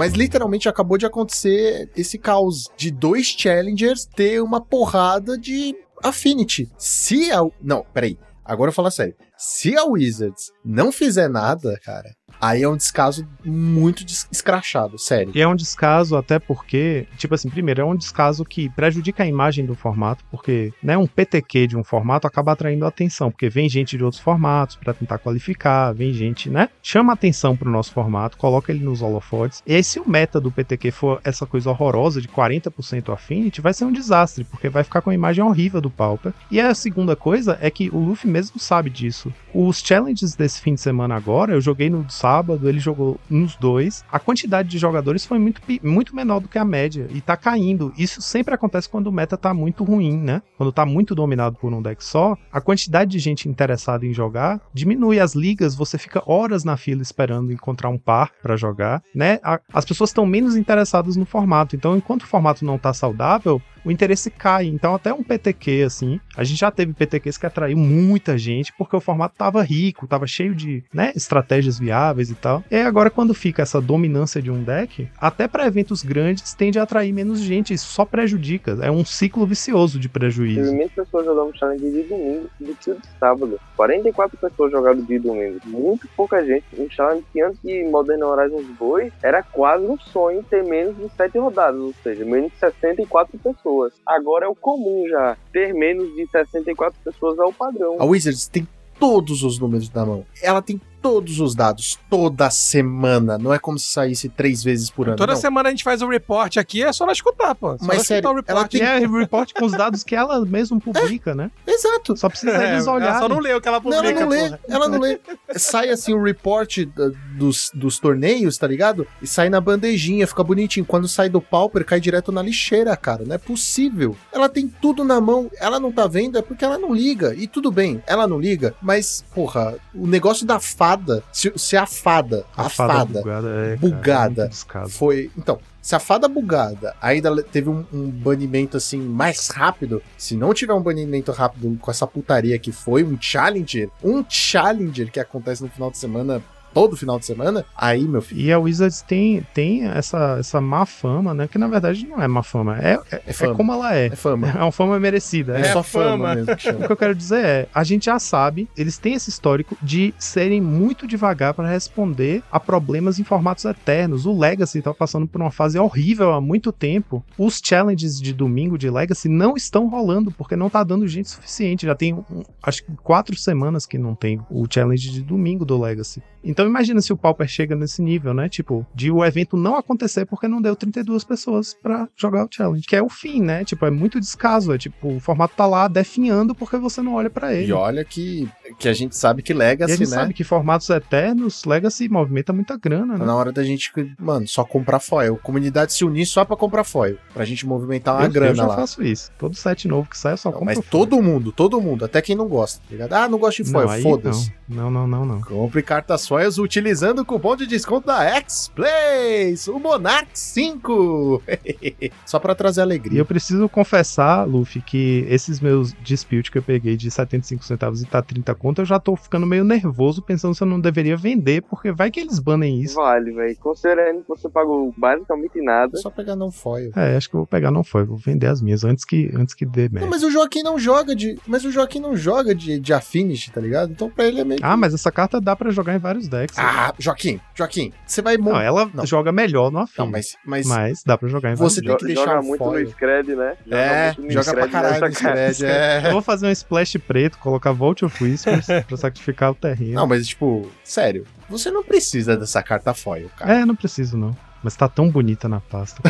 Mas literalmente acabou de acontecer esse caos de dois challengers ter uma porrada de Affinity. Se a. Não, peraí. Agora eu falar sério. Se a Wizards não fizer nada, cara, aí é um descaso muito escrachado, sério. E é um descaso até porque, tipo assim, primeiro, é um descaso que prejudica a imagem do formato, porque, né, um PTQ de um formato acaba atraindo atenção, porque vem gente de outros formatos pra tentar qualificar, vem gente, né, chama atenção pro nosso formato, coloca ele nos holofotes. E aí, se o meta do PTQ for essa coisa horrorosa de 40% Affinity, vai ser um desastre, porque vai ficar com a imagem horrível do Pauper. E a segunda coisa é que o Luffy mesmo sabe disso. Os challenges desse fim de semana agora, eu joguei no sábado, ele jogou nos dois. A quantidade de jogadores foi muito, muito menor do que a média e tá caindo. Isso sempre acontece quando o meta tá muito ruim, né? Quando tá muito dominado por um deck só, a quantidade de gente interessada em jogar diminui. As ligas, você fica horas na fila esperando encontrar um par pra jogar, né? A- as pessoas estão menos interessadas no formato. Então, enquanto o formato não tá saudável, o interesse cai. Então, até um PTQ, assim, a gente já teve PTQs que atraiu muita gente porque o formato tava rico, tava cheio de, né, estratégias viáveis e tal. E agora, quando fica essa dominância de um deck, até para eventos grandes tende a atrair menos gente. Isso só prejudica. É um ciclo vicioso de Teve prejuízo. menos pessoas jogando challenge de domingo do que de sábado. 44 pessoas jogaram de domingo. Muito pouca gente. Um challenge que antes de Modern Horizons 2 era quase um sonho ter menos de 7 rodadas, ou seja, menos de 64 pessoas. Agora é o comum já. Ter menos de 64 pessoas é o padrão. A Wizards tem todos os números na mão. Ela tem todos os dados, toda semana. Não é como se saísse três vezes por ano. Toda não. semana a gente faz um report aqui, é só ela escutar, pô. Só Mas ela sério, escutar o ela report. E é report com os dados que ela mesma publica, né? Exato. Só precisa É, eles ela olharem. só não lê o que ela Não, ela publica, não lê, porra. ela não lê. Sai assim o report da- dos, dos torneios, tá ligado? E sai na bandejinha, fica bonitinho. Quando sai do Pauper, cai direto na lixeira, cara. Não é possível. Ela tem tudo na mão, ela não tá vendo, é porque ela não liga. E tudo bem, ela não liga, mas, porra, o negócio da fada, se, se a fada, a, fada, bugada, é, cara, bugada. é muito descaso. foi. Então, se a fada bugada ainda teve um, um banimento assim mais rápido, se não tiver um banimento rápido com essa putaria que foi um challenger, um challenger que acontece no final de semana, todo final de semana, aí, meu filho, E a Wizards tem, tem essa, essa má fama, né? Que na verdade não é má fama, é, é, é é fama. como ela é. É fama. É uma fama merecida. É, É, só fama, fama. mesmo que O que eu quero dizer é, a gente já sabe, eles têm esse histórico de serem muito devagar para responder a problemas em formatos eternos. O Legacy tá passando por uma fase horrível há muito tempo. Os challenges de domingo de Legacy não estão rolando porque não tá dando gente suficiente. Já tem, um, acho que quatro semanas que não tem o challenge de domingo do Legacy. Então imagina se o Pauper chega nesse nível, né? Tipo, de o evento não acontecer porque não deu 32 pessoas pra jogar o challenge. Que é o fim, né? Tipo, é muito descaso. É tipo, o formato tá lá definhando porque você não olha pra ele. E olha que, que a gente sabe que E a Legacy, gente né? sabe que formatos eternos, Legacy movimenta muita grana, né? na hora da gente, mano, só comprar foil. Comunidade se unir só pra comprar foil. Pra gente movimentar uma eu, grana eu já lá. faço isso. Todo set novo que sai, eu só Não, compro mas foil. todo mundo, todo mundo, até quem não gosta, tá ligado? Ah, não gosto de foil, foda-se. Não, não, não, não. não. Compre cartas foils utilizando o cupom de desconto da X-Plays, o Monarch 5. Só pra trazer E alegria. eu preciso confessar, Luffy, que esses meus dispute que eu peguei de 75 centavos e tá 30 conto, eu já tô ficando meio nervoso pensando se eu não deveria vender, porque vai que eles banem isso. Vale, velho. Considerando que você pagou basicamente nada. Só pegar não foil. É, acho que eu vou pegar, não foi, vou vender as minhas antes que, antes que dê Não, merda. mas o Joaquim não joga de. Mas o Joaquim não joga de, de Affinity, tá ligado? Então pra ele é meio. Ah, mas essa carta dá pra jogar em vários decks. Ah, Joaquim, Joaquim, você vai não, ela não. joga melhor no afim. Não, mas. Mas, Mas dá pra jogar em vários Você decks. tem que deixar joga um muito foil. no Scred, né? é, muito no joga pra caralho no. Scred. É. Eu vou fazer um splash preto, colocar Vault of Whispers pra sacrificar o terreno. Não, mas tipo, sério, você não precisa dessa carta foil, cara. É, não preciso não. Mas tá tão bonita na pasta.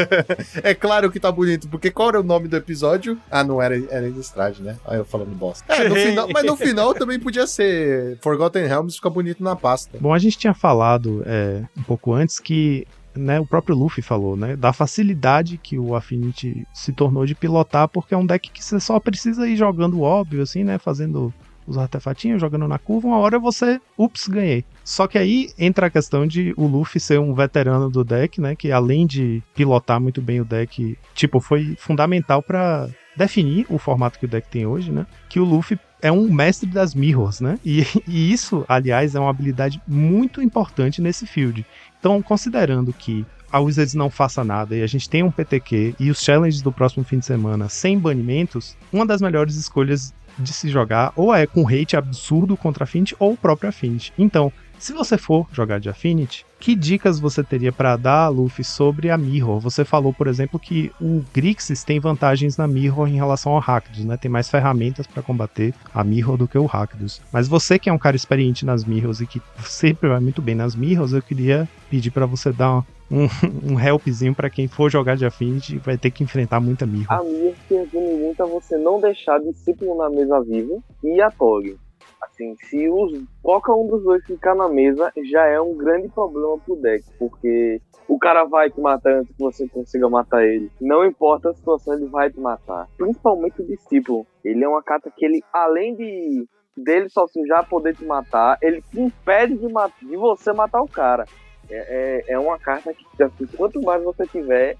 é claro que tá bonito, porque qual era o nome do episódio? Ah, não era, era Innistrad, né? Aí eu falando bosta. É, no final, mas no final também podia ser Forgotten Realms fica bonito na pasta. Bom, a gente tinha falado é, um pouco antes que né, o próprio Luffy falou, né, da facilidade que o Affinity se tornou de pilotar, porque é um deck que você só precisa ir jogando óbvio, assim, né, fazendo os artefatinhos, jogando na curva, uma hora você, ups, ganhei. Só que aí entra a questão de o Luffy ser um veterano do deck, né, que além de pilotar muito bem o deck, tipo, foi fundamental pra definir o formato que o deck tem hoje, né, que o Luffy é um mestre das mirrors, né? E, e isso, aliás, é uma habilidade muito importante nesse field. Então, considerando que a Wizards não faça nada e a gente tem um PTQ e os challenges do próximo fim de semana sem banimentos, uma das melhores escolhas de se jogar ou é com hate absurdo contra Affinity ou o próprio Affinity. Então, se você for jogar de Affinity, que dicas você teria para dar, Luffy, sobre a Mirror? Você falou, por exemplo, que o Grixis tem vantagens na Mirror em relação ao Rakdos, né? Tem mais ferramentas para combater a Mirror do que o Rakdos. Mas você que é um cara experiente nas Mirrors e que sempre vai muito bem nas Mirrors, eu queria pedir para você dar um, um helpzinho para quem for jogar de Affinity vai ter que enfrentar muita Mirror. A minha se resume muito a você não deixar discípulo na mesa viva e a Tog. Assim, se os, qualquer um dos dois ficar na mesa, já é um grande problema pro deck, porque o cara vai te matar antes que você consiga matar ele. Não importa a situação, ele vai te matar. Principalmente o discípulo. Ele é uma carta que ele, além de dele sozinho já poder te matar, ele te impede de, de você matar o cara. É, é, é uma carta que, assim, quanto mais você tiver,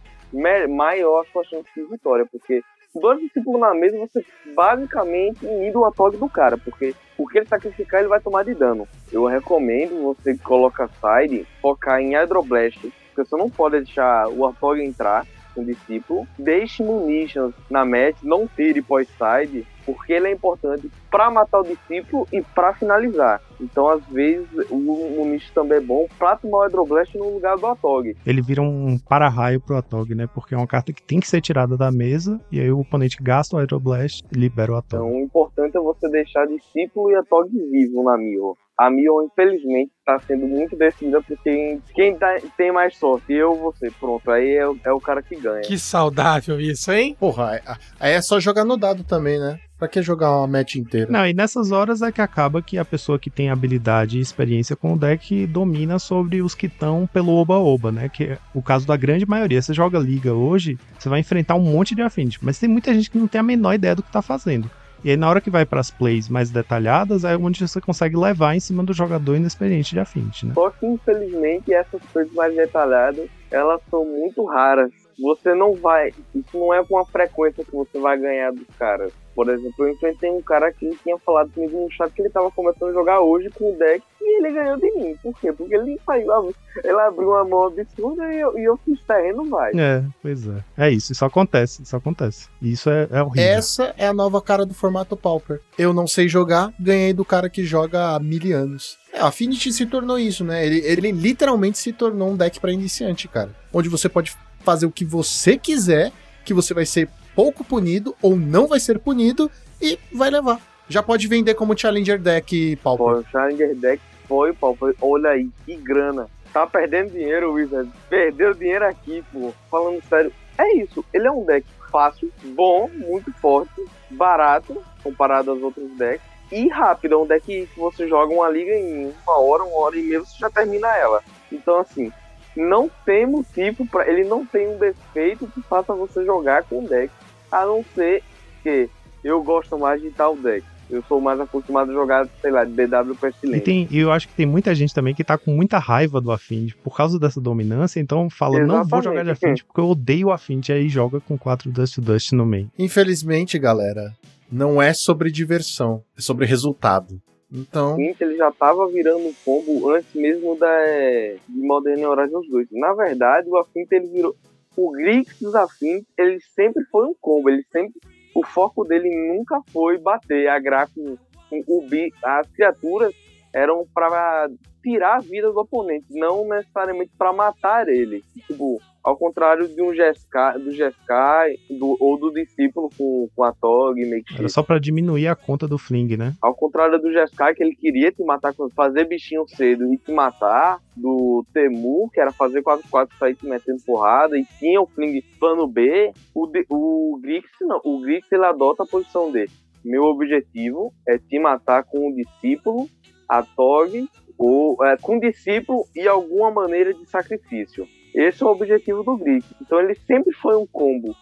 maior a sua chance de vitória, porque dois discípulos na mesa, você basicamente inibe o ataque do cara, porque o que ele sacrificar, ele vai tomar de dano. Eu recomendo você colocar side, focar em Hydroblast, porque você não pode deixar o Artog entrar com o discípulo. Deixe munitions na match, não tire pós-side, porque ele é importante para matar o discípulo e para finalizar. Então, às vezes, o munition também é bom para tomar o Hydroblast no lugar do Atog. Ele vira um para-raio pro Atog, né? Porque é uma carta que tem que ser tirada da mesa e aí o oponente gasta o Hydroblast e libera o Atog. Então, o importante é você deixar discípulo e a Tog vivo na Mirror. A Mirror, infelizmente, está sendo muito decidida por quem, quem tá- tem mais sorte. Eu ou você. Pronto, aí é, o- é o cara que ganha. Que saudável isso, hein? Porra, aí- aí é só jogar no dado também, né? Pra que jogar uma match inteira? Não, e nessas horas é que acaba que a pessoa que tem habilidade e experiência com o deck domina sobre os que estão pelo oba-oba, né? Que é o caso da grande maioria. Você joga liga hoje, você vai enfrentar um monte de affinity, mas tem muita gente que não tem a menor ideia do que tá fazendo. E aí, na hora que vai para as plays mais detalhadas, é onde você consegue levar em cima do jogador inexperiente de Affinity, né? Só que, infelizmente, essas coisas mais detalhadas, elas são muito raras. Você não vai... Isso não é com a frequência que você vai ganhar dos caras. Por exemplo, eu enfrentei um cara que tinha falado comigo no chat que ele tava começando a jogar hoje com o deck e ele ganhou de mim. Por quê? Porque ele saiu, ele abriu uma mão absurda e eu, e eu fiz terreno, vai. É, pois é. É isso, isso acontece, isso acontece. E isso é, é horrível. Essa é a nova cara do formato Pauper. Eu não sei jogar, ganhei do cara que joga há mil anos. É, a Affinity se tornou isso, né? Ele, ele literalmente se tornou um deck pra iniciante, cara. Onde você pode fazer o que você quiser, que você vai ser pouco punido ou não vai ser punido e vai levar. Já pode vender como Challenger Deck Pauper. Pô, o Challenger Deck foi, foi, olha aí, que grana. Tá perdendo dinheiro, Wizard. Perdeu dinheiro aqui, pô. Falando sério, é isso. Ele é um deck fácil, bom, muito forte, barato, comparado aos outros decks. E rápido, é um deck que você joga uma liga em uma hora, uma hora e meia, você já termina ela. Então, assim, não tem motivo para Ele não tem um defeito que faça você jogar com o deck. A não ser que eu gosto mais de tal deck. Eu sou mais acostumado a jogar, sei lá, de BW E, Pestilência. tem, e eu acho que tem muita gente também que tá com muita raiva do Affinity por causa dessa dominância, então fala, não vou jogar de Exatamente. Affinity porque eu odeio o Affinity, aí joga com 4 Dust to Dust no meio. Infelizmente, galera, não é sobre diversão, é sobre resultado. Então, Affinity, ele já tava virando um combo antes mesmo da é, de Modern Horizons 2. Na verdade, o Affinity ele virou. O Grix dos Affinity, ele sempre foi um combo. Ele sempre. O foco dele nunca foi bater a gráfico. O, o as criaturas eram para tirar a vida do oponente, não necessariamente para matar ele. Tipo, ao contrário de um Jeskai, do Jeskai do, ou do discípulo com, com a Tog, meio que Era só pra diminuir a conta do Fling, né? ao contrário do Jeskai, que ele queria te matar, fazer bichinho cedo e te matar, do Temu, que era fazer 4x4 sair te metendo porrada, e tinha o Fling plano B, o, de- o Grix não. O Grix ele adota a posição dele. Meu objetivo é te matar com o discípulo, a Tog, ou é, com discípulo e alguma maneira de sacrifício. Esse é o objetivo do Grix. Então ele sempre foi um combo.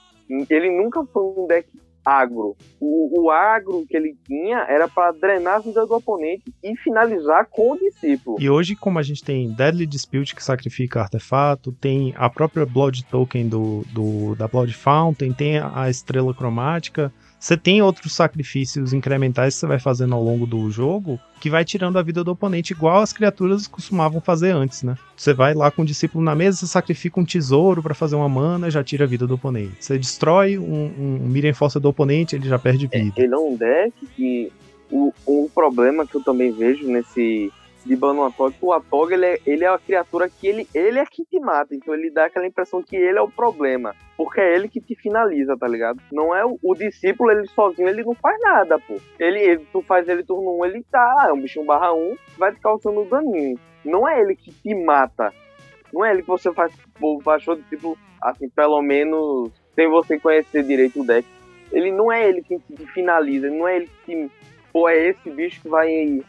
Ele nunca foi um deck agro. O, o agro que ele tinha era para drenar a vida do oponente e finalizar com o discípulo. E hoje, como a gente tem Deadly Dispute que sacrifica artefato, tem a própria Blood Token do, do- da Blood Fountain, tem a estrela cromática, você tem outros sacrifícios incrementais que você vai fazendo ao longo do jogo que vai tirando a vida do oponente, igual as criaturas costumavam fazer antes, né? Você vai lá com o discípulo na mesa, você sacrifica um tesouro pra fazer uma mana, já tira a vida do oponente. Você destrói um, um Mirror Força do oponente, ele já perde vida. Ele é um deck que o, um problema que eu também vejo nesse de Bano Atog, o Atog ele é, ele é uma criatura que ele, ele é que te mata, então ele dá aquela impressão que ele é o problema, porque é ele que te finaliza, tá ligado? Não é o, o discípulo, ele sozinho, ele não faz nada, pô. Ele, ele- tu faz ele turno 1, ele tá é um bichinho barra 1, vai te causando daninho. Não é ele que te mata. Não é ele que você faz, baixou o discípulo, assim, pelo menos, sem você conhecer direito o deck. Ele não é ele quem te finaliza, não é ele que, pô, é esse bicho que vai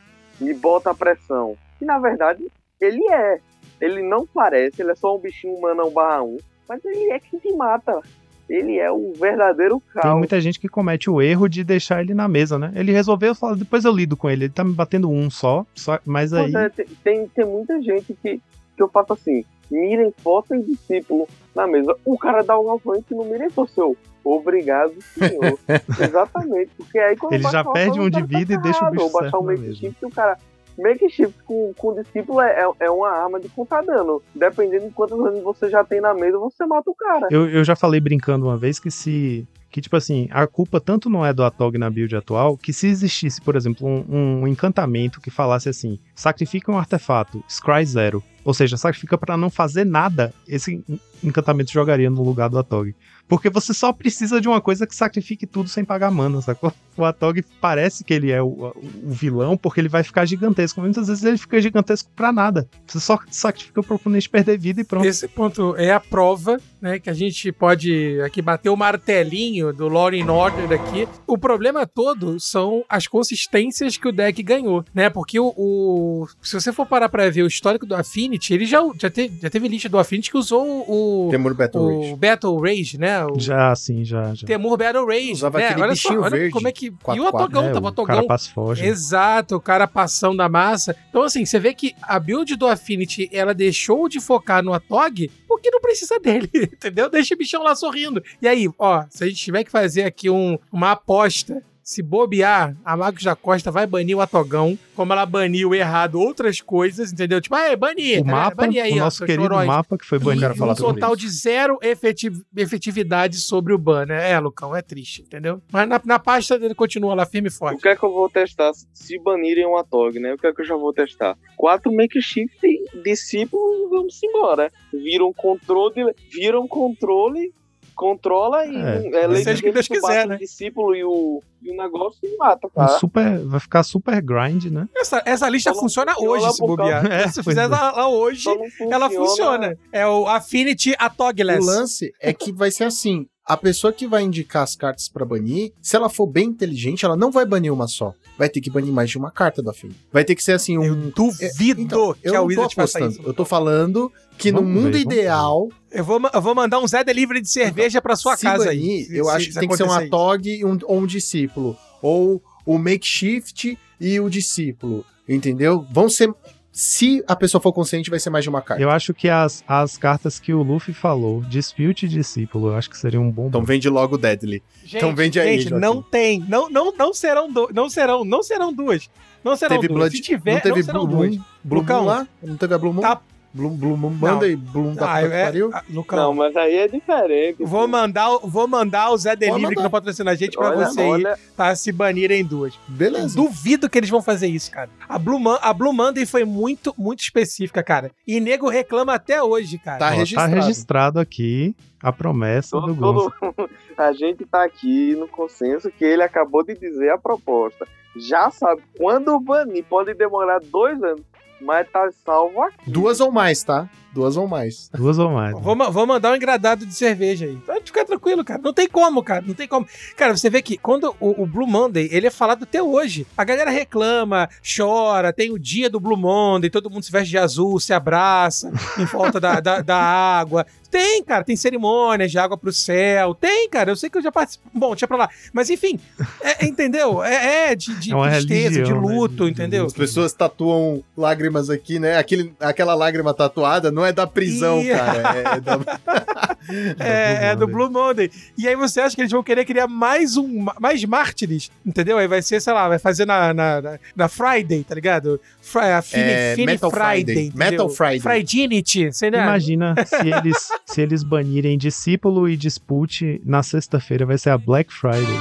e bota a pressão. E na verdade, ele é. Ele não parece, ele é só um bichinho humano barra 1, mas ele é que te mata. Ele é o verdadeiro Tem caos. muita gente que comete o erro de deixar ele na mesa, né? Ele resolveu falar, depois eu lido com ele. Ele tá me batendo um só, só mas aí. É, tem, tem, tem muita gente que, que eu faço assim, mirem e discípulo na mesa. O cara dá o galvão que não mirem força. Eu, Obrigado, senhor. Exatamente. Porque aí quando Ele já perde um de cara tá vida e deixa o bicho Ou baixar um na make mesa. shift, o cara. Make shift com, com discípulo é, é, é uma arma de contar dano. Dependendo de quantos anos você já tem na mesa, você mata o cara. Eu, eu já falei brincando uma vez que se. Que, tipo assim, a culpa tanto não é do Atog na build atual, que se existisse, por exemplo, um, um encantamento que falasse assim: sacrifica um artefato, Scry Zero. Ou seja, sacrifica pra não fazer nada, esse en- encantamento jogaria no lugar do Atog. Porque você só precisa de uma coisa que sacrifique tudo sem pagar mana, sacou? O Atog parece que ele é o, o vilão porque ele vai ficar gigantesco. mas Muitas vezes ele fica gigantesco pra nada. Você só sacrifica pro oponente perder vida e pronto. Esse ponto é a prova, né? Que a gente pode aqui bater o martelinho do Lore in Order aqui. O problema todo são as consistências que o deck ganhou, né? Porque o, o- se você for parar pra ver o histórico do Affinity, ele já, já, te- já teve lista do Affinity que usou o, Temur Battle o Rage. Battle Rage, né? O Já, sim, já, já. Temur Battle Rage. Usava né? aquele olha só, bichinho olha verde, como é que. E o 4-4, Atogão, É, tava o o Atogão cara passa foge. Exato, o cara passando da massa. Então, assim, você vê que a build do Affinity, ela deixou de focar no Atog porque não precisa dele, entendeu? Deixa o bichão lá sorrindo. E aí, ó, se a gente tiver que fazer aqui um- uma aposta, se bobear, a Magos da Costa vai banir o Atogão, como ela baniu errado outras coisas, entendeu? Tipo, ah, é, banir. O mapa, Banir aí, o ó, nosso seus querido chorões. mapa que foi E banido. falar um total isso. de zero efetiv- efetividade sobre o ban, né? É, Lucão, é triste, entendeu? Mas na, na pasta dele continua lá firme e O forte. que é que eu vou testar se banirem um Atog, né? O que é que eu já vou testar? Quatro makeshift discípulos, vamos embora. Viram controle, viram controle, controla e É, um- lei seja o que Deus quiser, o né? discípulo e o, e o negócio e mata, Um tá? super, vai ficar super grind, né? Essa, essa lista Ela funciona funciona hoje, se bobear. É, se fizer é. lá hoje, não ela funciona. É o Affinity O Atogless. lance é que vai ser assim: a pessoa que vai indicar as cartas pra banir, se ela for bem inteligente, ela não vai banir uma só. Vai ter que banir mais de uma carta do afim. Vai ter que ser assim um. Eu duvido Então, que eu a Wizard faça isso. Eu tô falando que no Vamos mundo ver, ideal, Eu vou, eu vou mandar um Zé Delivery de cerveja pra sua se casa banir, aí. se- eu se- acho que tem que ser um isso. Atog e um, ou um discípulo. Ou o makeshift e o discípulo, entendeu? Vão ser. Se a pessoa for consciente, vai ser mais de uma carta. Eu acho que as, as cartas que o Luffy falou, Dispute e Discípulo, eu acho que seria um bom. Então vende logo o Deadly. Gente, Então vende aí, gente, não tem. Não, não, não serão do, não serão, não serão duas. Não serão Teve duas. Blood, Se tiver, não teve serão Blue Blue Lucão, Moon lá? Não teve a Blue Moon? tá- Blue Moon Monday, Blue Moon da Ah, é- pariu? ah, Não, mas aí é diferente. vou mandar, o- vou mandar o Zé Delivery, que não patrocina a gente, pra Olha, você aí, olha, pra se banirem duas. Beleza. Duvido que eles vão fazer isso, cara. A Blue, Man- a Blue Monday foi muito, muito específica, cara. E nego reclama até hoje, cara. Tá Ó, registrado. Tá registrado aqui a promessa do todo, Gonzo. todo- a gente tá aqui no consenso que ele acabou de dizer a proposta. Já sabe, quando banir pode demorar dois anos, mas tá salvo aqui. Duas ou mais, tá? Duas ou mais. Duas ou mais. Vou, ma- vou mandar um engradado de cerveja aí. Pode ficar tranquilo, cara. Não tem como, cara. Não tem como. Cara, você vê que quando o, o Blue Monday, ele é falado até hoje. A galera reclama, chora, tem o dia do Blue Monday, todo mundo se veste de azul, se abraça em volta da, da, da água. Tem, cara, tem cerimônias de água pro céu. Tem, cara. Eu sei que eu já participei. Bom, deixa pra lá. Mas enfim, é- entendeu? É, é de, de É tristeza, de religião, né, luto, de- entendeu? As pessoas tatuam lágrimas aqui, né? Aquele, aquela lágrima tatuada não é da prisão, Ih. cara. É da... É, é do Blue Monday. E aí você acha que eles vão querer criar mais um, mais mártires, entendeu? Aí vai ser, sei lá, vai fazer na, na, na- Friday, tá ligado? Fri, a Fini, É, Fini Metal Friday. Friday. Metal Friday. Fridinity, sei lá. Imagina se eles, se eles banirem Discípulo e Dispute, na sexta-feira vai ser a Black Friday.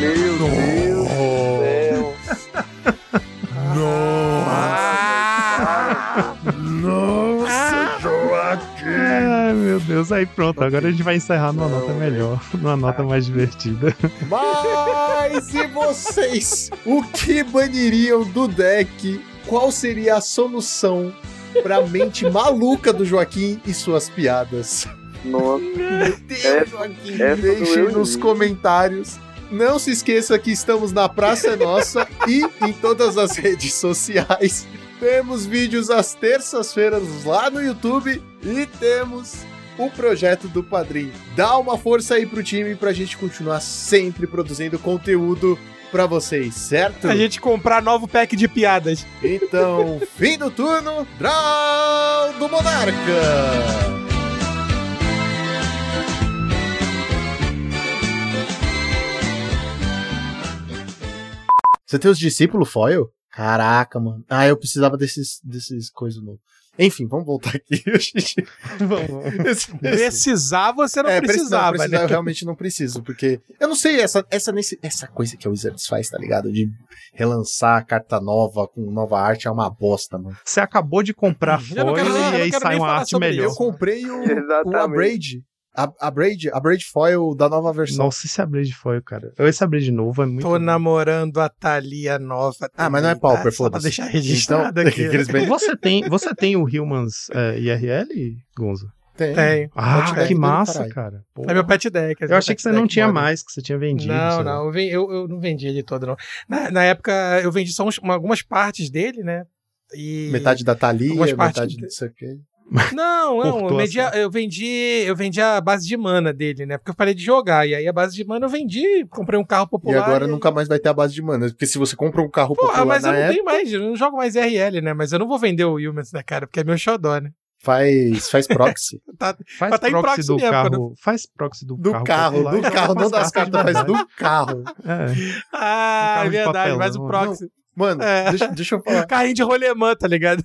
Meu Deus. Aí pronto, agora a gente vai encerrar numa nota melhor, numa nota mais divertida. Mas e vocês? O que baniriam do deck? Qual seria a solução pra mente maluca do Joaquim e suas piadas? Nossa, Deus, Essa- Joaquim, essa deixem nos comentários. Não se esqueça que estamos na Praça é Nossa e em todas as redes sociais. Temos vídeos às terças-feiras lá no YouTube e temos o projeto do Padrim. Dá uma força aí pro time pra gente continuar sempre produzindo conteúdo pra vocês, certo? A gente comprar novo pack de piadas. Então, fim do turno, Draw do Monarca! Você tem os discípulos foil? Caraca, mano. Ah, eu precisava desses, desses coisas novas. Enfim, vamos voltar aqui. Vamos. esse- esse- Precisar, você não é, preci- precisava, não, precisar, né? eu realmente não preciso, porque eu não sei essa, essa, nesse- essa coisa que a Wizards faz, tá ligado? De relançar a carta nova com nova arte é uma bosta, mano. Você acabou de comprar eu e não aí quero sai uma arte melhor. Eu comprei o, o. Abrade. A, a Braid, a Braid Foil da nova versão. Nossa, esse Abrade foil, cara. Esse Abrade novo é muito. Tô namorando a Thalia nova. Ah, mas não é pauper, tá? Só pra foda-se. deixar registrado Então, aqui. que eles bem- Você tem, você tem o Humans é, IRL, Gonzo? Tem. Tem. Ah, deck que massa, cara. Pô. É meu pet deck. é Eu achei que você não tinha mais, que você tinha vendido. Não, não, eu, eu, eu não vendi ele todo, não. Na, na época, eu vendi só uns- uma- algumas partes dele, né? E... Metade da Thalia, Algumas partes metade de- não sei o quê. Não, não, eu Cortou vendi, a, eu vendi, eu vendi a base de mana dele, né? Porque eu parei de jogar. E aí a base de mana eu vendi, comprei um carro E popular. agora nunca mais vai ter a base de mana. Porque se você compra um carro Porra, popular mas eu não época, tenho mais, eu não jogo mais RL, né? Mas eu não vou vender o Humans, né, cara? Porque é meu xodó, né? faz, faz proxy. Tá, Faz Mas tá proxy proxy do mesmo, carro. Faz proxy do, Do carro. carro, popular do e carro, não das cartas, verdade. do carro. É. Ah, carro é de verdade, mas o papelão. proxy. Mano, É. deixa, deixa eu falar. Carrinho de rolemã, tá ligado?